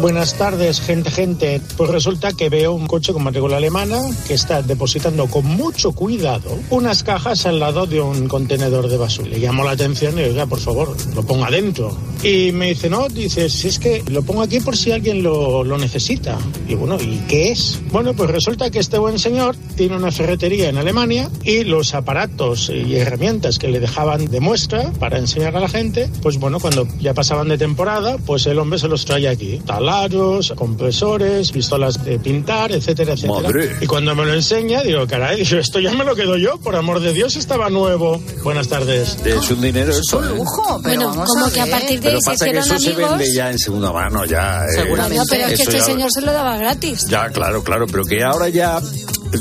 Buenas tardes, gente, gente. Pues resulta que veo un coche con matrícula alemana que está depositando con mucho cuidado unas cajas al lado de un contenedor de basura. Le llamo la atención y oiga, por favor, lo ponga adentro. Y me dice, no, dice, si es que lo pongo aquí por si alguien lo, lo necesita. Y bueno, ¿y qué es? Bueno, pues resulta que este buen señor tiene una ferretería en Alemania y los aparatos y herramientas que le dejaban de muestra para enseñar a la gente, pues bueno, cuando ya pasaban de temporada, pues el hombre se los trae aquí. Taladros, compresores, pistolas de pintar, etcétera, etcétera. Madre. Y cuando me lo enseña, digo, caray, digo, esto ya me lo quedo yo, por amor de Dios, estaba nuevo. Buenas tardes. Es un dinero eso. ¿eh? lujo, pero Bueno, vamos como a que a partir de Pero ahí se pasa que eso se amigos. vende ya en segunda mano, ya. eh. Seguramente. No, pero es que este ya- señor se lo daba gratis. Ya, claro, claro, pero que ahora ya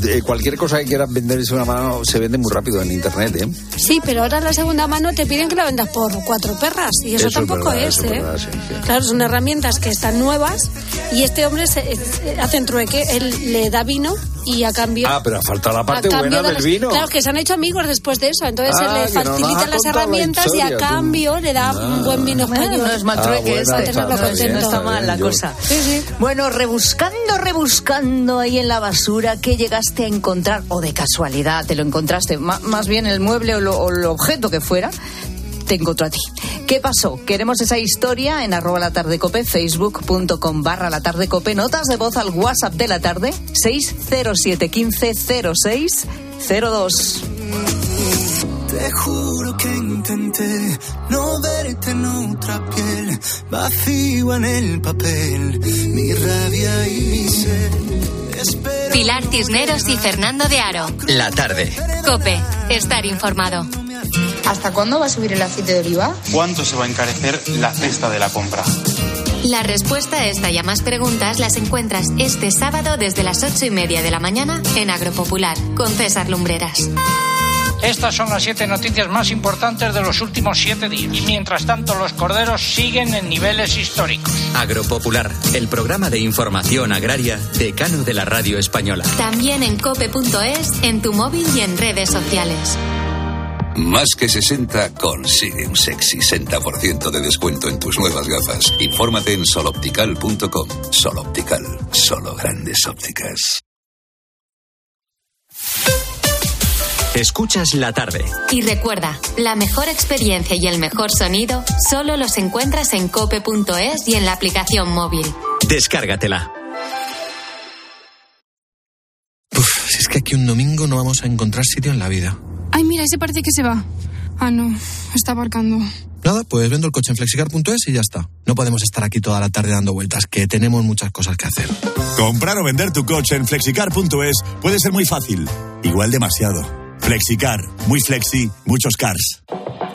eh, cualquier cosa que quieras vender en segunda mano se vende muy rápido en internet, ¿eh? Sí, pero ahora la segunda mano te piden que la vendas por cuatro perras y eso, Eso es tampoco es, ¿eh? verdad, sí, sí. Claro, son herramientas que están nuevas y este hombre se, se- hace un trueque, él le da vino y a cambio Ah, pero falta la a parte cambio buena de del las- vino. Claro, que se han hecho amigos después de eso, entonces Ah, se le no facilitan has las contado la herramientas y a historia, tú. cambio le da un buen vino Bueno, español. no es mal Ah, trueque bueno, este, está- tenerlo no, contento. no está mal la Yo- cosa. Sí, sí. Bueno, rebuscando, rebuscando ahí en la basura, ¿qué llegaste a encontrar? O de casualidad te lo encontraste, Ma- más bien el mueble o, lo- o el objeto que fuera, te encontró a ti. ¿Qué pasó? Queremos esa historia en arroba la tarde cope, facebook.com barra la tarde cope, notas de voz al WhatsApp de la tarde, 607 15 06 02. Te juro que intenté no verte en otra piel, vacío en el papel, mi rabia y mi sed. Espero Pilar Cisneros y Fernando de Aro. La tarde. Cope, estar informado. ¿Hasta cuándo va a subir el aceite de oliva? ¿Cuánto se va a encarecer la cesta de la compra? La respuesta a esta y a más preguntas las encuentras este sábado desde las ocho y media de la mañana en Agropopular con César Lumbreras. Estas son las siete noticias más importantes de los últimos siete días. Y mientras tanto, los corderos siguen en niveles históricos. Agropopular, el programa de información agraria decano de la radio española. También en cope.es, en tu móvil y en redes sociales. Más que 60 consigue un sexy 60% de descuento en tus nuevas gafas. Infórmate en soloptical.com. Soloptical, solo grandes ópticas. Escuchas la tarde. Y recuerda, la mejor experiencia y el mejor sonido solo los encuentras en cope.es y en la aplicación móvil. Descárgatela. Si es que aquí un domingo no vamos a encontrar sitio en la vida. Ay, mira, ese parece que se va. Ah, no, está aparcando. Nada, pues vendo el coche en flexicar.es y ya está. No podemos estar aquí toda la tarde dando vueltas, que tenemos muchas cosas que hacer. Comprar o vender tu coche en flexicar.es puede ser muy fácil, igual demasiado. Flexicar, muy flexi, muchos cars.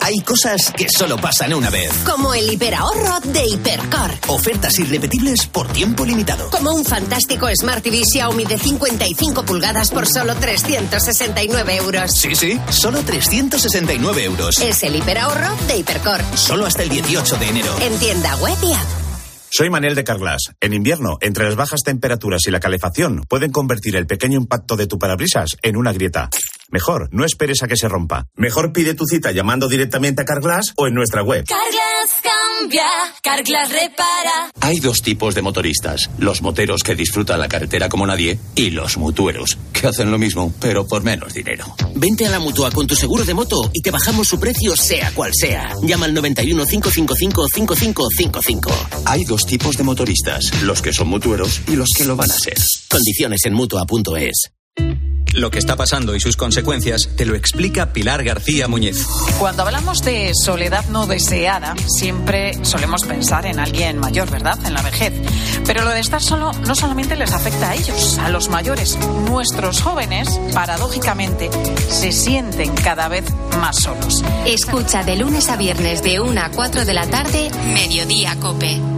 Hay cosas que solo pasan una vez. Como el hiperahorro de Hipercor. Ofertas irrepetibles por tiempo limitado. Como un fantástico Smart TV Xiaomi de 55 pulgadas por solo 369 euros. Sí, sí, solo 369 euros. Es el hiperahorro de Hipercor. Solo hasta el 18 de enero. En tienda web y app. Soy Manel de Carglass. En invierno, entre las bajas temperaturas y la calefacción, pueden convertir el pequeño impacto de tu parabrisas en una grieta. Mejor, no esperes a que se rompa. Mejor pide tu cita llamando directamente a Carglass o en nuestra web. Carglass cambia, Carglass repara. Hay dos tipos de motoristas, los moteros que disfrutan la carretera como nadie y los mutueros, que hacen lo mismo, pero por menos dinero. Vente a la mutua con tu seguro de moto y te bajamos su precio sea cual sea. Llama al 91 555 5555. Hay dos tipos de motoristas, los que son mutueros y los que lo van a ser. Condiciones en Mutua.es. Lo que está pasando y sus consecuencias te lo explica Pilar García Muñez. Cuando hablamos de soledad no deseada, siempre solemos pensar en alguien mayor, ¿verdad? En la vejez. Pero lo de estar solo no solamente les afecta a ellos, a los mayores. Nuestros jóvenes, paradójicamente, se sienten cada vez más solos. Escucha de lunes a viernes de 1 a 4 de la tarde, Mediodía Cope.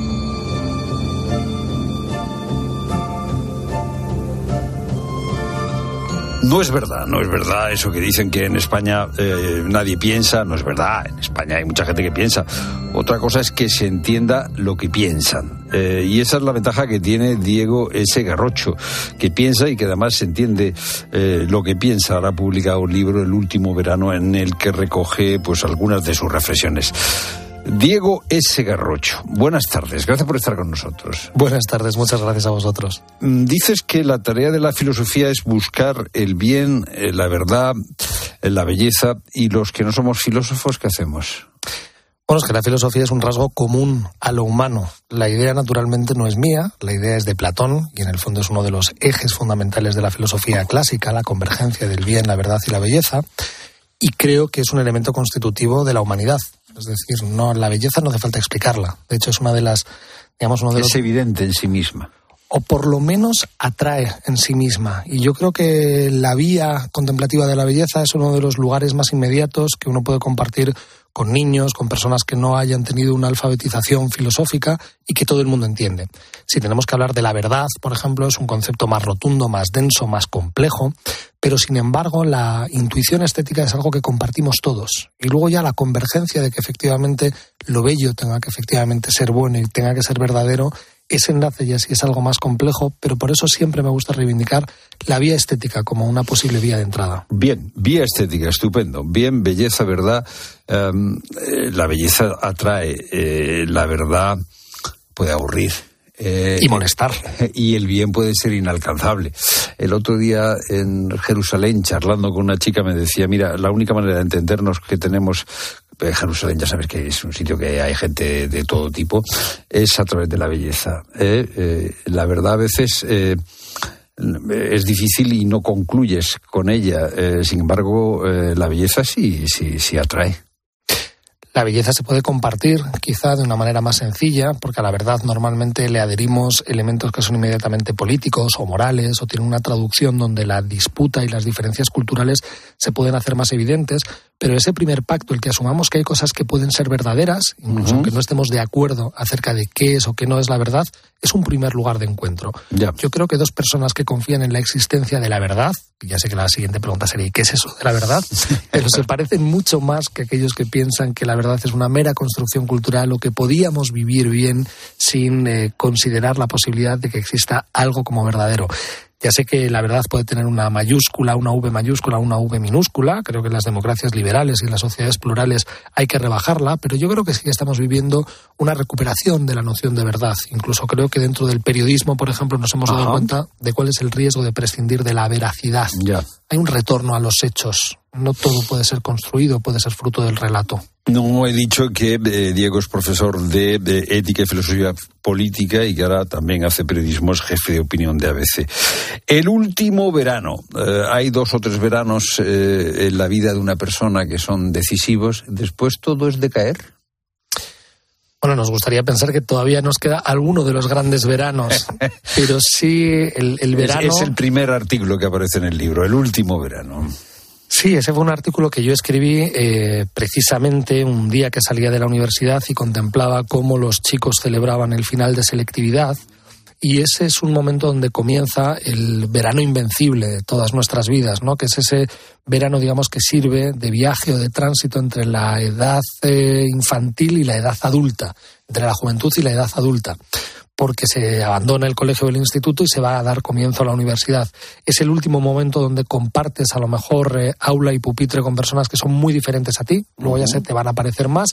No es verdad, no es verdad eso que dicen que en España eh, nadie piensa, no es verdad, en España hay mucha gente que piensa. Otra cosa es que se entienda lo que piensan. Eh, y esa es la ventaja que tiene Diego S. Garrocho, que piensa y que además se entiende eh, lo que piensa. Ahora ha publicado un libro el último verano en el que recoge pues algunas de sus reflexiones. Diego S. Garrocho, buenas tardes, gracias por estar con nosotros. Buenas tardes, muchas gracias a vosotros. Mm, Dices que la tarea de la filosofía es buscar el bien, eh, la verdad, eh, la belleza, y los que no somos filósofos, ¿qué hacemos? Bueno, es que la filosofía es un rasgo común a lo humano. La idea naturalmente no es mía, la idea es de Platón y en el fondo es uno de los ejes fundamentales de la filosofía clásica, la convergencia del bien, la verdad y la belleza. Y creo que es un elemento constitutivo de la humanidad. Es decir, no, la belleza no hace falta explicarla. De hecho, es una de las, digamos, uno de es los evidente en sí misma. o por lo menos atrae en sí misma. Y yo creo que la vía contemplativa de la belleza es uno de los lugares más inmediatos que uno puede compartir con niños, con personas que no hayan tenido una alfabetización filosófica y que todo el mundo entiende. Si tenemos que hablar de la verdad, por ejemplo, es un concepto más rotundo, más denso, más complejo, pero sin embargo la intuición estética es algo que compartimos todos. Y luego ya la convergencia de que efectivamente lo bello tenga que efectivamente ser bueno y tenga que ser verdadero, ese enlace ya sí es algo más complejo, pero por eso siempre me gusta reivindicar la vía estética como una posible vía de entrada. Bien, vía estética, estupendo. Bien, belleza, verdad. Em, eh, la belleza atrae, eh, la verdad puede aburrir. Eh, Y molestar. Y el bien puede ser inalcanzable. El otro día en Jerusalén, charlando con una chica, me decía, mira, la única manera de entendernos que tenemos Jerusalén, ya sabes que es un sitio que hay gente de todo tipo, es a través de la belleza. ¿eh? Eh, la verdad a veces eh, es difícil y no concluyes con ella. Eh, sin embargo, eh, la belleza sí, sí, sí atrae. La belleza se puede compartir quizá de una manera más sencilla, porque a la verdad normalmente le adherimos elementos que son inmediatamente políticos o morales, o tienen una traducción donde la disputa y las diferencias culturales se pueden hacer más evidentes, pero ese primer pacto, el que asumamos que hay cosas que pueden ser verdaderas, incluso Ujú. aunque no estemos de acuerdo acerca de qué es o qué no es la verdad, es un primer lugar de encuentro. Yo creo que dos personas que confían en la existencia de la verdad, y ya sé que la siguiente pregunta sería ¿y qué es eso de la verdad? Pero se parecen mucho más que aquellos que piensan que la verdad es una mera construcción cultural o que podíamos vivir bien sin eh, considerar la posibilidad de que exista algo como verdadero. Ya sé que la verdad puede tener una mayúscula, una V mayúscula, una V minúscula. Creo que en las democracias liberales y en las sociedades plurales hay que rebajarla, pero yo creo que sí que estamos viviendo una recuperación de la noción de verdad. Incluso creo que dentro del periodismo, por ejemplo, nos hemos dado Ajá. cuenta de cuál es el riesgo de prescindir de la veracidad. Ya. Hay un retorno a los hechos. No todo puede ser construido, puede ser fruto del relato. No he dicho que eh, Diego es profesor de, de ética y filosofía política y que ahora también hace periodismo, es jefe de opinión de ABC. El último verano, eh, hay dos o tres veranos eh, en la vida de una persona que son decisivos, después todo es decaer. Bueno, nos gustaría pensar que todavía nos queda alguno de los grandes veranos, pero sí el, el Es- verano. Es, el primer artículo que aparece en el libro, el último verano. Sí, ese fue un artículo que yo escribí eh, precisamente un día que salía de la universidad y contemplaba cómo los chicos celebraban el final de selectividad. Y ese es un momento donde comienza el verano invencible de todas nuestras vidas, ¿no? Que es ese verano, digamos, que sirve de viaje o de tránsito entre la edad eh, infantil y la edad adulta, entre la juventud y la edad adulta. Porque se abandona el colegio del instituto y se va a dar comienzo a la universidad. Es el último momento donde compartes a lo mejor eh, aula y pupitre con personas que son muy diferentes a ti, luego ya se te van a parecer más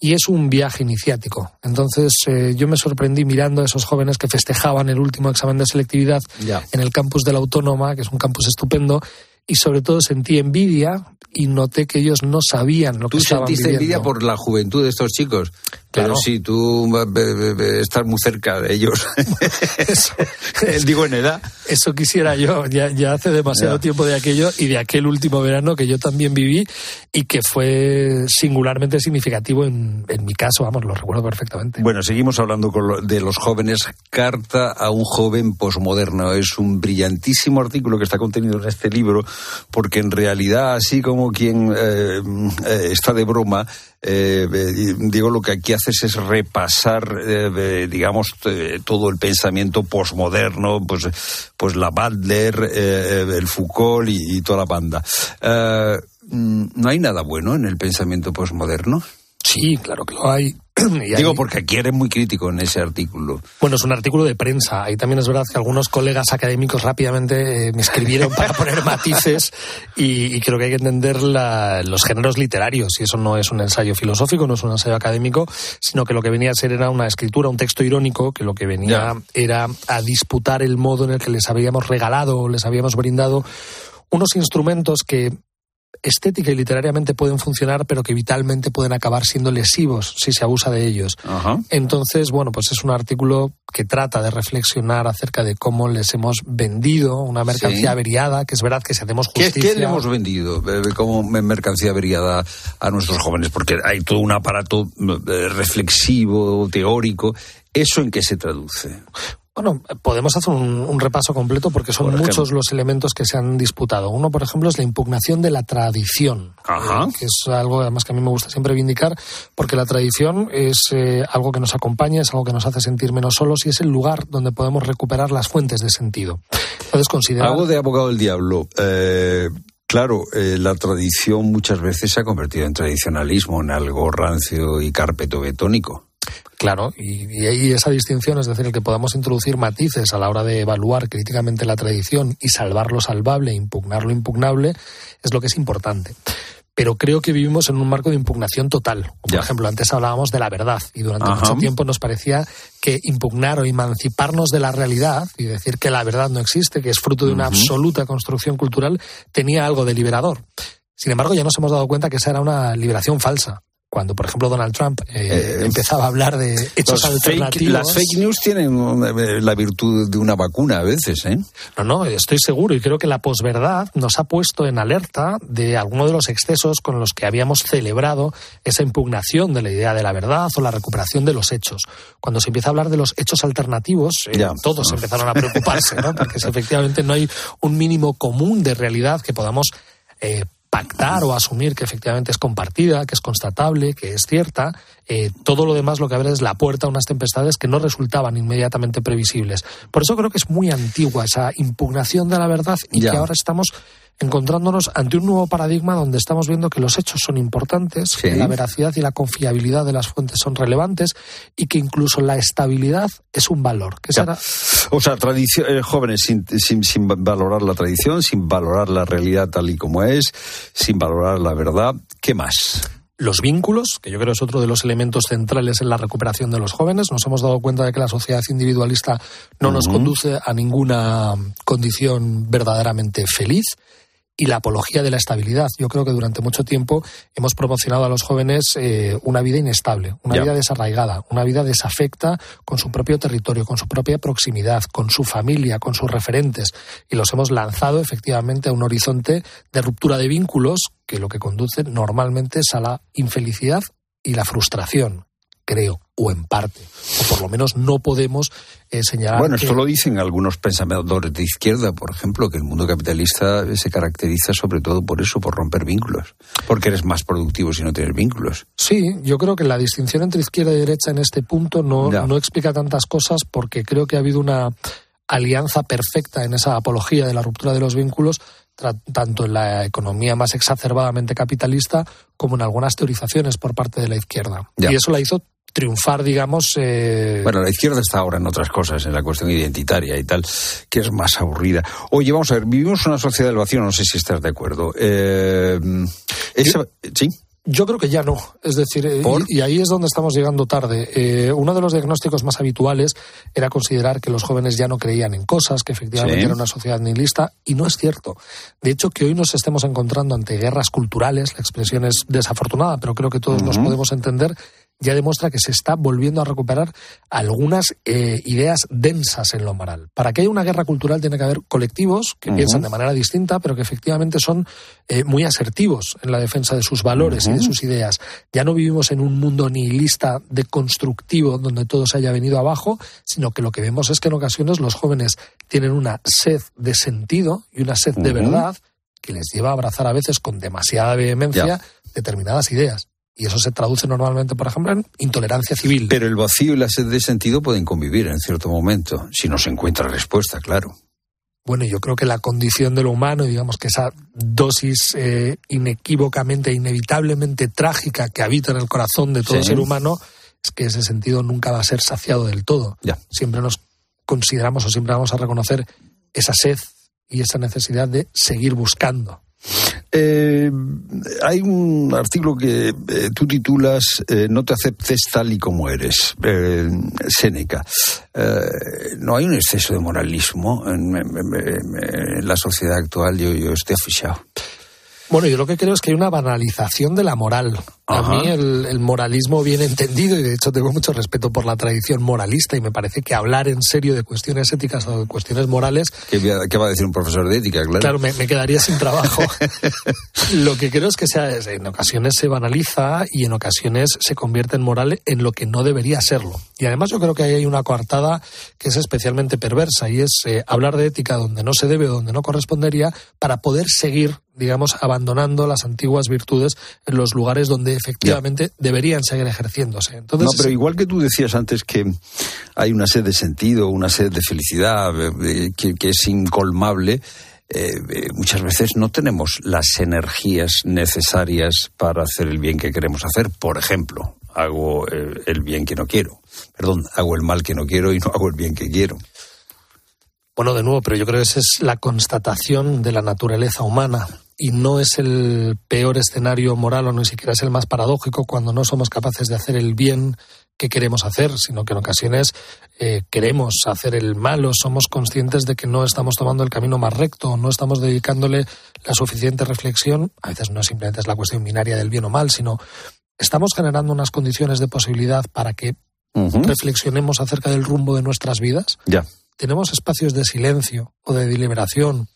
y es un viaje iniciático. Entonces eh, yo me sorprendí mirando a esos jóvenes que festejaban el último examen de selectividad en el campus de la Autónoma, que es un campus estupendo, y sobre todo sentí envidia y noté que ellos no sabían lo que estaban Tú sentiste envidia por la juventud de estos chicos. Pero Claro. si tú eh, eh, estás muy cerca de ellos, digo en edad. Eso quisiera yo, ya, ya hace demasiado Ya. tiempo de aquello y de aquel último verano que yo también viví y que fue singularmente significativo en, en mi caso, vamos, lo recuerdo perfectamente. Bueno, seguimos hablando con lo- de los jóvenes. Carta a un joven posmoderno. Es un brillantísimo artículo que está contenido en este libro, porque en realidad, así como quien eh, eh, está de broma, eh, eh, digo, lo que aquí haces es repasar, eh, digamos, todo el pensamiento posmoderno, pues, pues la Butler, el Foucault y, y toda la banda. Mm, ¿No hay nada bueno en el pensamiento posmoderno? Sí, claro que lo hay. Y Digo, hay- porque aquí eres muy crítico en ese artículo. Bueno, es un artículo de prensa. Ahí también es verdad que algunos colegas académicos rápidamente eh, me escribieron para poner matices y, y creo que hay que entender la- los géneros literarios. Y eso no es un ensayo filosófico, no es un ensayo académico, sino que lo que venía a ser era una escritura, un texto irónico, que lo que venía era a disputar el modo en el que les habíamos regalado, les habíamos brindado unos instrumentos que estética y literariamente pueden funcionar, pero que vitalmente pueden acabar siendo lesivos si se abusa de ellos. Entonces, bueno, pues es un artículo que trata de reflexionar acerca de cómo les hemos vendido una mercancía Sí. averiada, que es verdad que si hacemos ¿Qué, justicia... qué le hemos vendido eh, como me- mercancía averiada a nuestros jóvenes? Porque hay todo un aparato eh, reflexivo, teórico. ¿Eso en qué se traduce? Bueno, podemos hacer un, un repaso completo porque son Por muchos los elementos que se han disputado. Uno, por ejemplo, es la impugnación de la tradición, Ajá. eh, que es algo además que a mí me gusta siempre vindicar, porque la tradición es eh, algo que nos acompaña, es algo que nos hace sentir menos solos y es el lugar donde podemos recuperar las fuentes de sentido. Entonces, considerar... Hago de abogado del diablo. Eh, claro, eh, la tradición muchas veces se ha convertido en tradicionalismo, en algo rancio y carpeto betónico. Claro, y, esa distinción, es decir, el que podamos introducir matices a la hora de evaluar críticamente la tradición y salvar lo salvable, impugnar lo impugnable, es lo que es importante. Pero creo que vivimos en un marco de impugnación total. Por ejemplo, antes hablábamos de la verdad y durante Ajá. mucho tiempo nos parecía que impugnar o emanciparnos de la realidad y decir que la verdad no existe, que es fruto de una absoluta construcción cultural, tenía algo de liberador. Sin embargo, ya nos hemos dado cuenta que esa era una liberación falsa. Cuando, por ejemplo, Donald Trump eh, Eh, empezaba a hablar de hechos Los fake- alternativos. las fake news tienen eh, la virtud de una vacuna a veces, ¿eh? No, no, estoy seguro y creo que la posverdad nos ha puesto en alerta de alguno de los excesos con los que habíamos celebrado esa impugnación de la idea de la verdad o la recuperación de los hechos. Cuando se empieza a hablar de los hechos alternativos, eh, Ya. todos empezaron a preocuparse, ¿no? Porque si efectivamente no hay un mínimo común de realidad que podamos eh, pactar o asumir que efectivamente es compartida, que es constatable, que es cierta, eh, todo lo demás lo que abre es la puerta a unas tempestades que no resultaban inmediatamente previsibles. Por eso creo que es muy antigua esa impugnación de la verdad y Ya. que ahora estamos encontrándonos ante un nuevo paradigma donde estamos viendo que los hechos son importantes, que la veracidad y la confiabilidad de las fuentes son relevantes y que incluso la estabilidad es un valor. Será O sea, eh, jóvenes sin, sin, sin valorar la tradición, sin valorar la realidad tal y como es, sin valorar la verdad. ¿Qué más? los vínculos, que yo creo es otro de los elementos centrales en la recuperación de los jóvenes. Nos hemos dado cuenta de que la sociedad individualista no nos conduce a ninguna condición verdaderamente feliz. Y la apología de la estabilidad. Yo creo que durante mucho tiempo hemos promocionado a los jóvenes eh, una vida inestable, una vida desarraigada, una vida desafecta con su propio territorio, con su propia proximidad, con su familia, con sus referentes. Y los hemos lanzado efectivamente a un horizonte de ruptura de vínculos que lo que conduce normalmente es a la infelicidad y la frustración, creo, o en parte. O por lo menos no podemos eh, señalar. Bueno, que- esto lo dicen algunos pensadores de izquierda, por ejemplo, que el mundo capitalista se caracteriza sobre todo por eso, por romper vínculos. Porque eres más productivo si no tienes vínculos. Sí, yo creo que la distinción entre izquierda y derecha en este punto no, no explica tantas cosas porque creo que ha habido una alianza perfecta en esa apología de la ruptura de los vínculos, tanto en la economía más exacerbadamente capitalista como en algunas teorizaciones por parte de la izquierda. Ya. Y eso la hizo triunfar, digamos. Eh... Bueno, la izquierda está ahora en otras cosas, en la cuestión identitaria y tal, que es más aburrida. Oye, vamos a ver, vivimos una sociedad del vacío, no sé si estás de acuerdo. Eh, esa... ¿Sí? Yo creo que ya no. Es decir, eh, y, y, ahí es donde estamos llegando tarde. Eh, uno de los diagnósticos más habituales era considerar que los jóvenes ya no creían en cosas, que efectivamente Sí. era una sociedad nihilista, y no es cierto. De hecho, que hoy nos estemos encontrando ante guerras culturales, la expresión es desafortunada, pero creo que todos nos podemos entender, ya demuestra que se está volviendo a recuperar algunas eh, ideas densas en lo moral. Para que haya una guerra cultural tiene que haber colectivos que piensan de manera distinta, pero que efectivamente son eh, muy asertivos en la defensa de sus valores y de sus ideas. Ya no vivimos en un mundo nihilista deconstructivo donde todo se haya venido abajo, sino que lo que vemos es que en ocasiones los jóvenes tienen una sed de sentido y una sed de verdad que les lleva a abrazar a veces con demasiada vehemencia determinadas ideas. Y eso se traduce normalmente, por ejemplo, en intolerancia civil. Pero el vacío y la sed de sentido pueden convivir en cierto momento, si no se encuentra respuesta, claro. Bueno, yo creo que la condición de lo humano, digamos que esa dosis eh, inequívocamente, inevitablemente trágica que habita en el corazón de todo Sí. ser humano, es que ese sentido nunca va a ser saciado del todo. Ya. Siempre nos consideramos o siempre vamos a reconocer esa sed y esa necesidad de seguir buscando. Eh, hay un artículo que eh, tú titulas eh, No te aceptes tal y como eres, eh, Séneca. No hay un exceso de moralismo en la sociedad actual, yo, yo estoy aficionado. Bueno, yo lo que creo es que hay una banalización de la moral. A Ajá. mí el, el moralismo bien entendido, y de hecho tengo mucho respeto por la tradición moralista, y me parece que hablar en serio de cuestiones éticas o de cuestiones morales ¿Qué, va- qué va a decir un profesor de ética? Claro. Claro, me, me quedaría sin trabajo. lo que creo es que sea, en ocasiones se banaliza y en ocasiones se convierte en moral en lo que no debería serlo. Y además yo creo que ahí hay una coartada que es especialmente perversa y es eh, hablar de ética donde no se debe o donde no correspondería para poder seguir, digamos, abandonando las antiguas virtudes en los lugares donde efectivamente deberían seguir ejerciéndose. Entonces, no, pero igual que tú decías antes que hay una sed de sentido, una sed de felicidad eh, que, que es incolmable, eh, eh, muchas veces no tenemos las energías necesarias para hacer el bien que queremos hacer. Por ejemplo, hago el bien que no quiero. Perdón, hago el mal que no quiero y no hago el bien que quiero. Bueno, de nuevo, pero yo creo que esa es la constatación de la naturaleza humana y no es el peor escenario moral o ni siquiera es el más paradójico cuando no somos capaces de hacer el bien que queremos hacer, sino que en ocasiones eh, queremos hacer el mal o somos conscientes de que no estamos tomando el camino más recto, no estamos dedicándole la suficiente reflexión. A veces no simplemente es la cuestión binaria del bien o mal, sino estamos generando unas condiciones de posibilidad para que reflexionemos acerca del rumbo de nuestras vidas Ya. tenemos espacios de silencio o de deliberación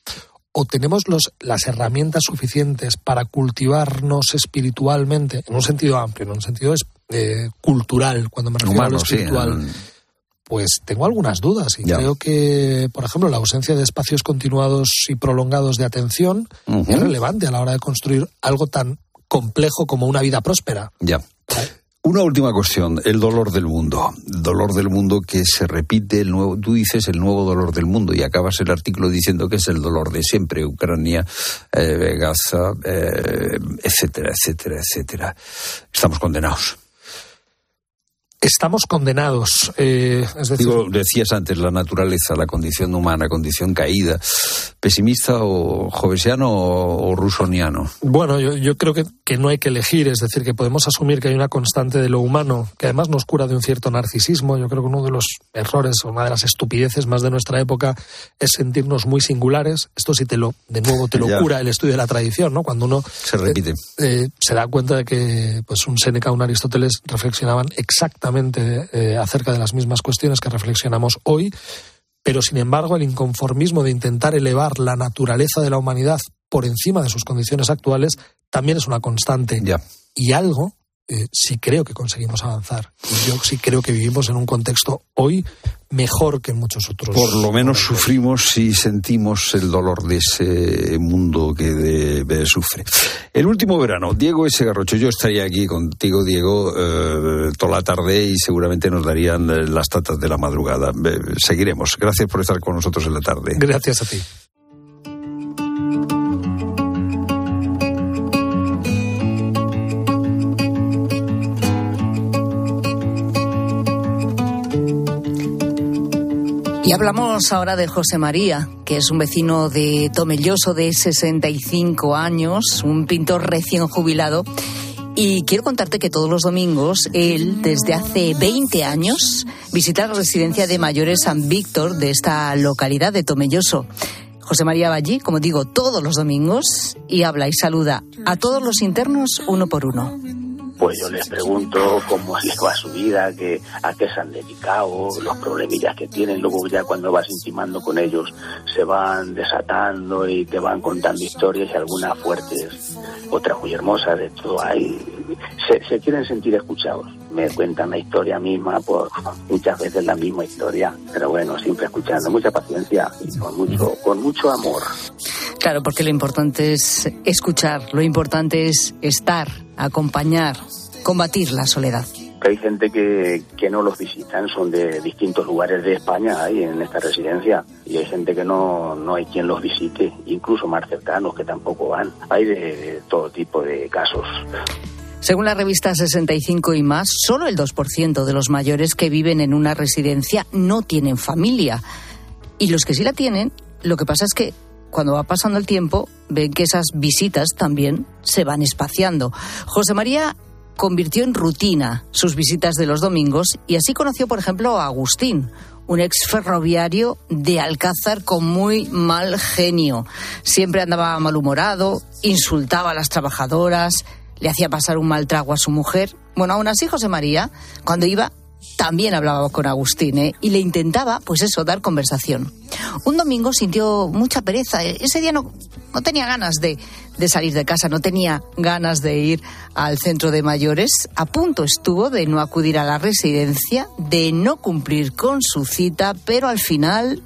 o tenemos los, las herramientas suficientes para cultivarnos espiritualmente, en un sentido amplio, en un sentido es- eh, cultural, cuando me refiero a lo sí, espiritual, en- pues tengo algunas dudas y Ya. creo que, por ejemplo, la ausencia de espacios continuados y prolongados de atención es relevante a la hora de construir algo tan complejo como una vida próspera. Ya. Una última cuestión, el dolor del mundo. El dolor del mundo que se repite, el nuevo, tú dices el nuevo dolor del mundo y acabas el artículo diciendo que es el dolor de siempre, Ucrania, eh, Gaza, eh, etcétera, etcétera, etcétera. Estamos condenados. Estamos condenados, eh, es decir, Digo, decías antes la naturaleza, la condición humana, condición caída. ¿Pesimista o jovesiano o, o rusoniano? Bueno, yo, yo creo que, que no hay que elegir, es decir, que podemos asumir que hay una constante de lo humano que además nos cura de un cierto narcisismo. Yo creo que uno de los errores una de las estupideces más de nuestra época es sentirnos muy singulares. Esto sí te lo, de nuevo, te lo Ya. cura el estudio de la tradición, ¿no? Cuando uno Se repite. eh, se da cuenta de que pues un Séneca, un Aristóteles reflexionaban exactamente eh, acerca de las mismas cuestiones que reflexionamos hoy, pero sin embargo el inconformismo de intentar elevar la naturaleza de la humanidad por encima de sus condiciones actuales también es una constante. Y algo eh, sí creo que conseguimos avanzar. Y yo sí creo que vivimos en un contexto hoy mejor que en muchos otros. Por lo menos sufrimos y sentimos el dolor de ese mundo que de- de- sufre. El último verano, Diego S. Garrocho, yo estaría aquí contigo, Diego, eh, toda la tarde y seguramente nos darían las tatas de la madrugada. Eh, seguiremos. Gracias por estar con nosotros en la tarde. Gracias a ti. Hablamos ahora de José María, que es un vecino de Tomelloso de 65 años, un pintor recién jubilado. Y quiero contarte que todos los domingos él, desde hace 20 años, visita la residencia de mayores San Víctor de esta localidad de Tomelloso. José María va allí, como digo, todos los domingos y habla y saluda a todos los internos uno por uno pues yo les pregunto cómo les va su vida, que, a qué se han dedicado, los problemillas que tienen. Luego ya cuando vas intimando con ellos se van desatando y te van contando historias y algunas fuertes, otras muy hermosas, de todo hay. Se, quieren sentir escuchados. Me cuentan la historia misma, por muchas veces la misma historia, pero bueno, siempre escuchando, mucha paciencia y con mucho, con mucho amor. Claro, porque lo importante es escuchar, lo importante es estar, acompañar, combatir la soledad. Hay gente que, que no los visitan, son de distintos lugares de España ahí en esta residencia y hay gente que no, no hay quien los visite, incluso más cercanos que tampoco van. Hay de, todo tipo de casos. Según la revista 65 y más, solo el 2% de los mayores que viven en una residencia no tienen familia. Y los que sí la tienen, lo que pasa es que cuando va pasando el tiempo, ven que esas visitas también se van espaciando. José María convirtió en rutina sus visitas de los domingos y así conoció, por ejemplo, a Agustín, un ex ferroviario de Alcázar con muy mal genio. Siempre andaba malhumorado, insultaba a las trabajadoras, le hacía pasar un mal trago a su mujer. Bueno, aún así José María, cuando iba, también hablaba con Agustín ¿eh? y le intentaba, pues eso, dar conversación. Un domingo sintió mucha pereza. Ese día no, no tenía ganas de, de salir de casa, no tenía ganas de ir al centro de mayores. A punto estuvo de no acudir a la residencia, de no cumplir con su cita, pero al final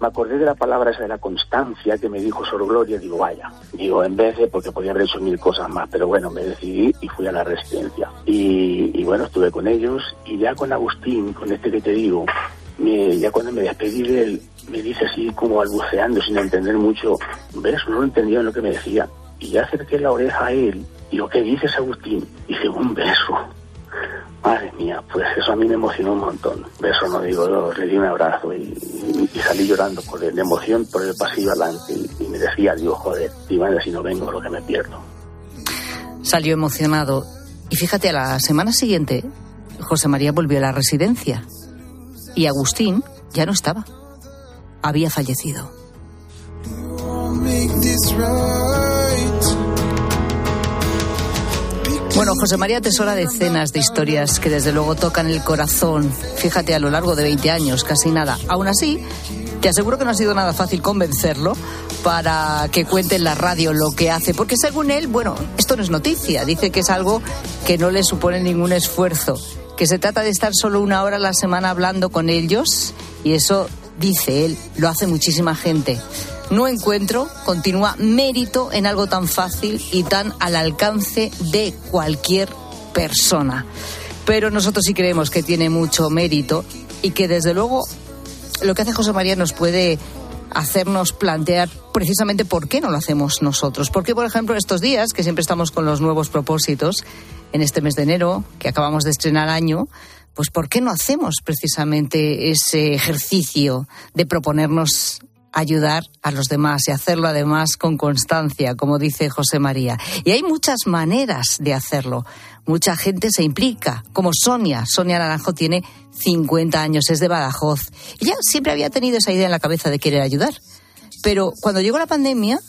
me acordé de la palabra esa de la constancia que me dijo Sor Gloria, digo, vaya, digo, en vez de, porque podía haber hecho mil cosas más, pero bueno, me decidí y fui a la residencia. Y, bueno, estuve con ellos y ya con Agustín, con este que te digo, ya cuando me despedí de él, me dice así como balbuceando, sin entender mucho, ¿ves? No entendía lo que me decía. Y ya acerqué la oreja a él, y lo que dices, Agustín, dice, un beso. Madre mía, pues eso a mí me emocionó un montón. Beso no digo, le di un abrazo y, salí llorando por la emoción por el pasillo adelante y, me decía, digo, joder, madre, si no vengo lo que me pierdo. Salió emocionado y fíjate, a la semana siguiente José María volvió a la residencia y Agustín ya no estaba. Había fallecido. Bueno, José María atesora decenas de historias que desde luego tocan el corazón. Fíjate, a lo largo de 20 años, casi nada. Aún así, te aseguro que no ha sido nada fácil convencerlo para que cuente en la radio lo que hace, porque según él, bueno, esto no es noticia, dice que es algo que no le supone ningún esfuerzo, que se trata de estar solo una hora a la semana hablando con ellos y eso, dice él, lo hace muchísima gente no encuentro, continúa, mérito en algo tan fácil y tan al alcance de cualquier persona. Pero nosotros sí creemos que tiene mucho mérito y que desde luego lo que hace José María nos puede hacernos plantear precisamente por qué no lo hacemos nosotros. Porque, por ejemplo, estos días, que siempre estamos con los nuevos propósitos, en este mes de enero, que acabamos de estrenar año, pues ¿por qué no hacemos precisamente ese ejercicio de proponernos ayudar a los demás y hacerlo además con constancia, como dice José María. Y hay muchas maneras de hacerlo. Mucha gente se implica, como Sonia. Sonia Naranjo tiene 50 años, es de Badajoz. Ella siempre había tenido esa idea en la cabeza de querer ayudar. Pero cuando llegó la pandemia,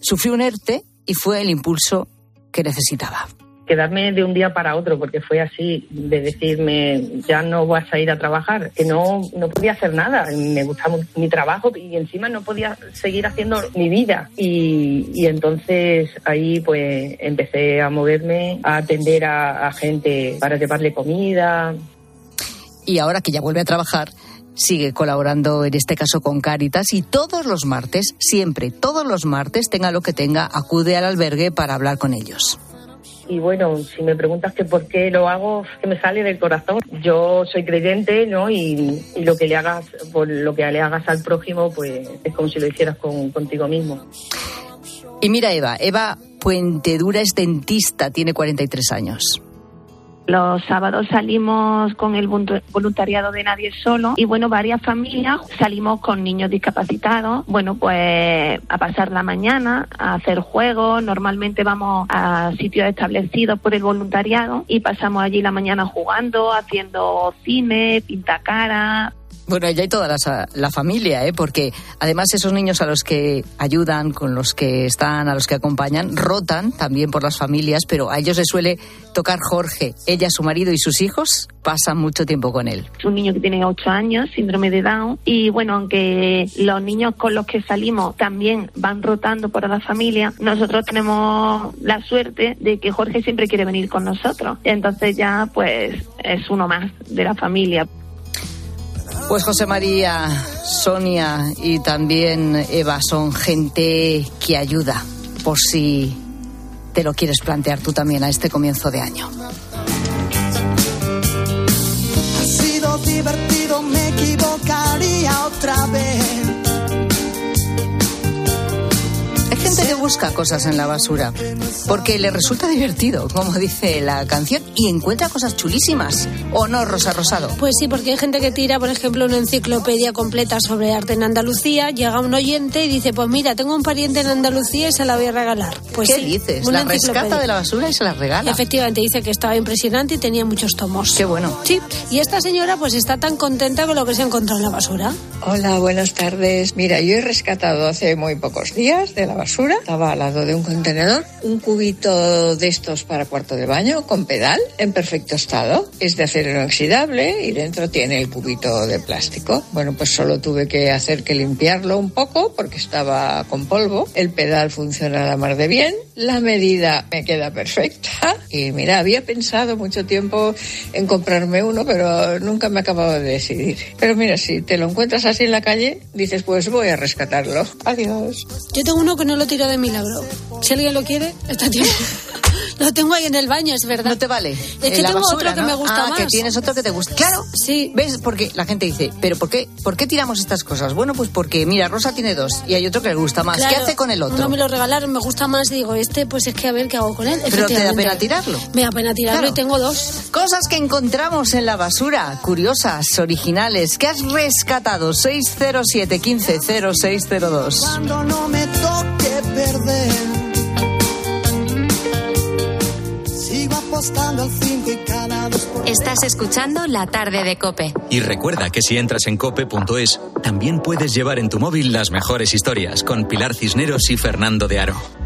sufrió un ERTE y fue el impulso que necesitaba quedarme de un día para otro, porque fue así, de decirme, ya no vas a ir a trabajar, que no, no podía hacer nada, me gustaba mi trabajo y encima no podía seguir haciendo mi vida. Y, y entonces ahí pues empecé a moverme, a atender a, a gente para llevarle comida. Y ahora que ya vuelve a trabajar, sigue colaborando en este caso con Cáritas y todos los martes, siempre, todos los martes, tenga lo que tenga, acude al albergue para hablar con ellos y bueno, si me preguntas que por qué lo hago, que me sale del corazón. Yo soy creyente, ¿no? Y, lo que le hagas, por lo que le hagas al prójimo, pues es como si lo hicieras con, contigo mismo. Y mira Eva, Eva Puentedura es dentista, tiene 43 años. Los sábados salimos con el voluntariado de Nadie Solo y bueno, varias familias salimos con niños discapacitados, bueno, pues a pasar la mañana, a hacer juegos, normalmente vamos a sitios establecidos por el voluntariado y pasamos allí la mañana jugando, haciendo cine, pintacara, bueno, ya hay toda la, la, familia, ¿eh? porque además esos niños a los que ayudan, con los que están, a los que acompañan, rotan también por las familias, pero a ellos les suele tocar Jorge. Ella, su marido y sus hijos pasan mucho tiempo con él. Es un niño que tiene 8 años, síndrome de Down, y bueno, aunque los niños con los que salimos también van rotando por la familia, nosotros tenemos la suerte de que Jorge siempre quiere venir con nosotros. Entonces ya pues es uno más de la familia. Pues José María, Sonia y también Eva son gente que ayuda por si te lo quieres plantear tú también a este comienzo de año. Ha sido divertido, me equivocaría otra vez busca cosas en la basura porque le resulta divertido, como dice la canción, y encuentra cosas chulísimas. ¿O no, Rosa Rosado? Pues sí, porque hay gente que tira, por ejemplo, una enciclopedia completa sobre arte en Andalucía, llega un oyente y dice, pues mira, tengo un pariente en Andalucía y se la voy a regalar. Pues ¿Qué dices? ¿La rescata de la basura y se la regala? Efectivamente, dice que estaba impresionante y tenía muchos tomos. Qué bueno. Sí, y esta señora pues está tan contenta con lo que se ha encontrado en la basura. Hola, buenas tardes. Mira, yo he rescatado hace muy pocos días de la basura al lado de un contenedor, un cubito de estos para cuarto de baño con pedal en perfecto estado. Es de acero inoxidable y dentro tiene el cubito de plástico. Bueno, pues solo tuve que hacer que limpiarlo un poco porque estaba con polvo. El pedal funciona a la mar de bien. La medida me queda perfecta. Y mira, había pensado mucho tiempo en comprarme uno, pero nunca me acabado de decidir. Pero mira, si te lo encuentras así en la calle, dices, pues voy a rescatarlo. Adiós. Yo tengo uno que no lo tiro de milagro. Si alguien lo quiere, está tiempo. lo tengo ahí en el baño, es verdad. ¿No te vale? Es que tengo otro que me gusta ah, más. que tienes otro que te gusta. Claro, sí. ¿Ves? Porque la gente dice, ¿pero por qué, por qué tiramos estas cosas? Bueno, pues porque, mira, Rosa tiene dos y hay otro que le gusta más. ¿Qué hace con el otro? No me lo regalaron, me gusta más. Digo, este, pues es que a ver qué hago con él. Pero te da pena tirarlo. Me da pena tirarlo y tengo dos. Cosas que encontramos en la basura, curiosas, originales, que has rescatado. 607 15 0602. Cuando no me toque Estás escuchando La Tarde de Cope. Y recuerda que si entras en cope.es, también puedes llevar en tu móvil las mejores historias con Pilar Cisneros y Fernando de Aro.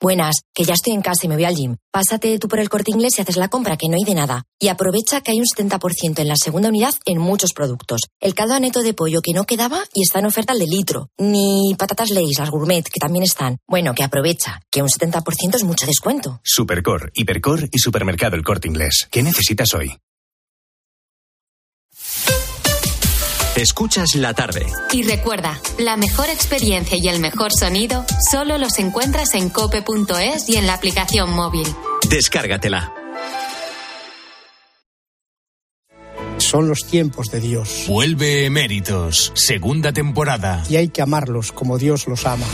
Buenas, que ya estoy en casa y me voy al gym. Pásate tú por el corte inglés y haces la compra, que no hay de nada. Y aprovecha que hay un 70% en la segunda unidad en muchos productos. El caldo aneto de pollo que no quedaba y está en oferta al de litro. Ni patatas leis, las gourmet, que también están. Bueno, que aprovecha, que un 70% es mucho descuento. Supercor, Hipercor y Supermercado El Corte Inglés. ¿Qué necesitas hoy? Escuchas la tarde. Y recuerda, la mejor experiencia y el mejor sonido solo los encuentras en cope.es y en la aplicación móvil. Descárgatela. Son los tiempos de Dios. Vuelve Eméritos, segunda temporada. Y hay que amarlos como Dios los ama.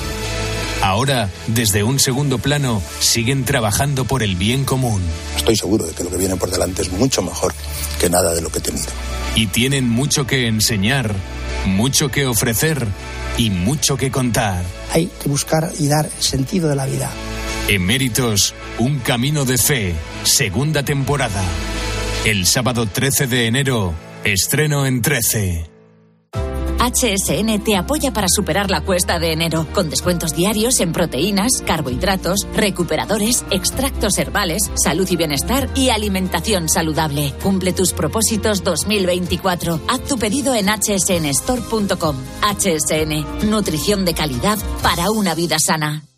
Ahora, desde un segundo plano, siguen trabajando por el bien común. Estoy seguro de que lo que viene por delante es mucho mejor que nada de lo que he tenido y tienen mucho que enseñar, mucho que ofrecer y mucho que contar. Hay que buscar y dar sentido de la vida. Eméritos, un camino de fe, segunda temporada. El sábado 13 de enero, estreno en 13. HSN te apoya para superar la cuesta de enero, con descuentos diarios en proteínas, carbohidratos, recuperadores, extractos herbales, salud y bienestar y alimentación saludable. Cumple tus propósitos 2024. Haz tu pedido en hsnstore.com. HSN, nutrición de calidad para una vida sana.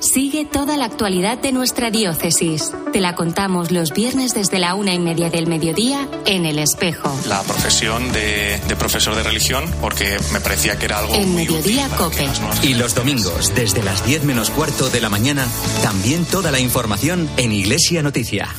Sigue toda la actualidad de nuestra diócesis. Te la contamos los viernes desde la una y media del mediodía en El Espejo. La profesión de, de profesor de religión, porque me parecía que era algo. En Mediodía Cope. Y los domingos, desde las 10 menos cuarto de la mañana, también toda la información en Iglesia Noticia.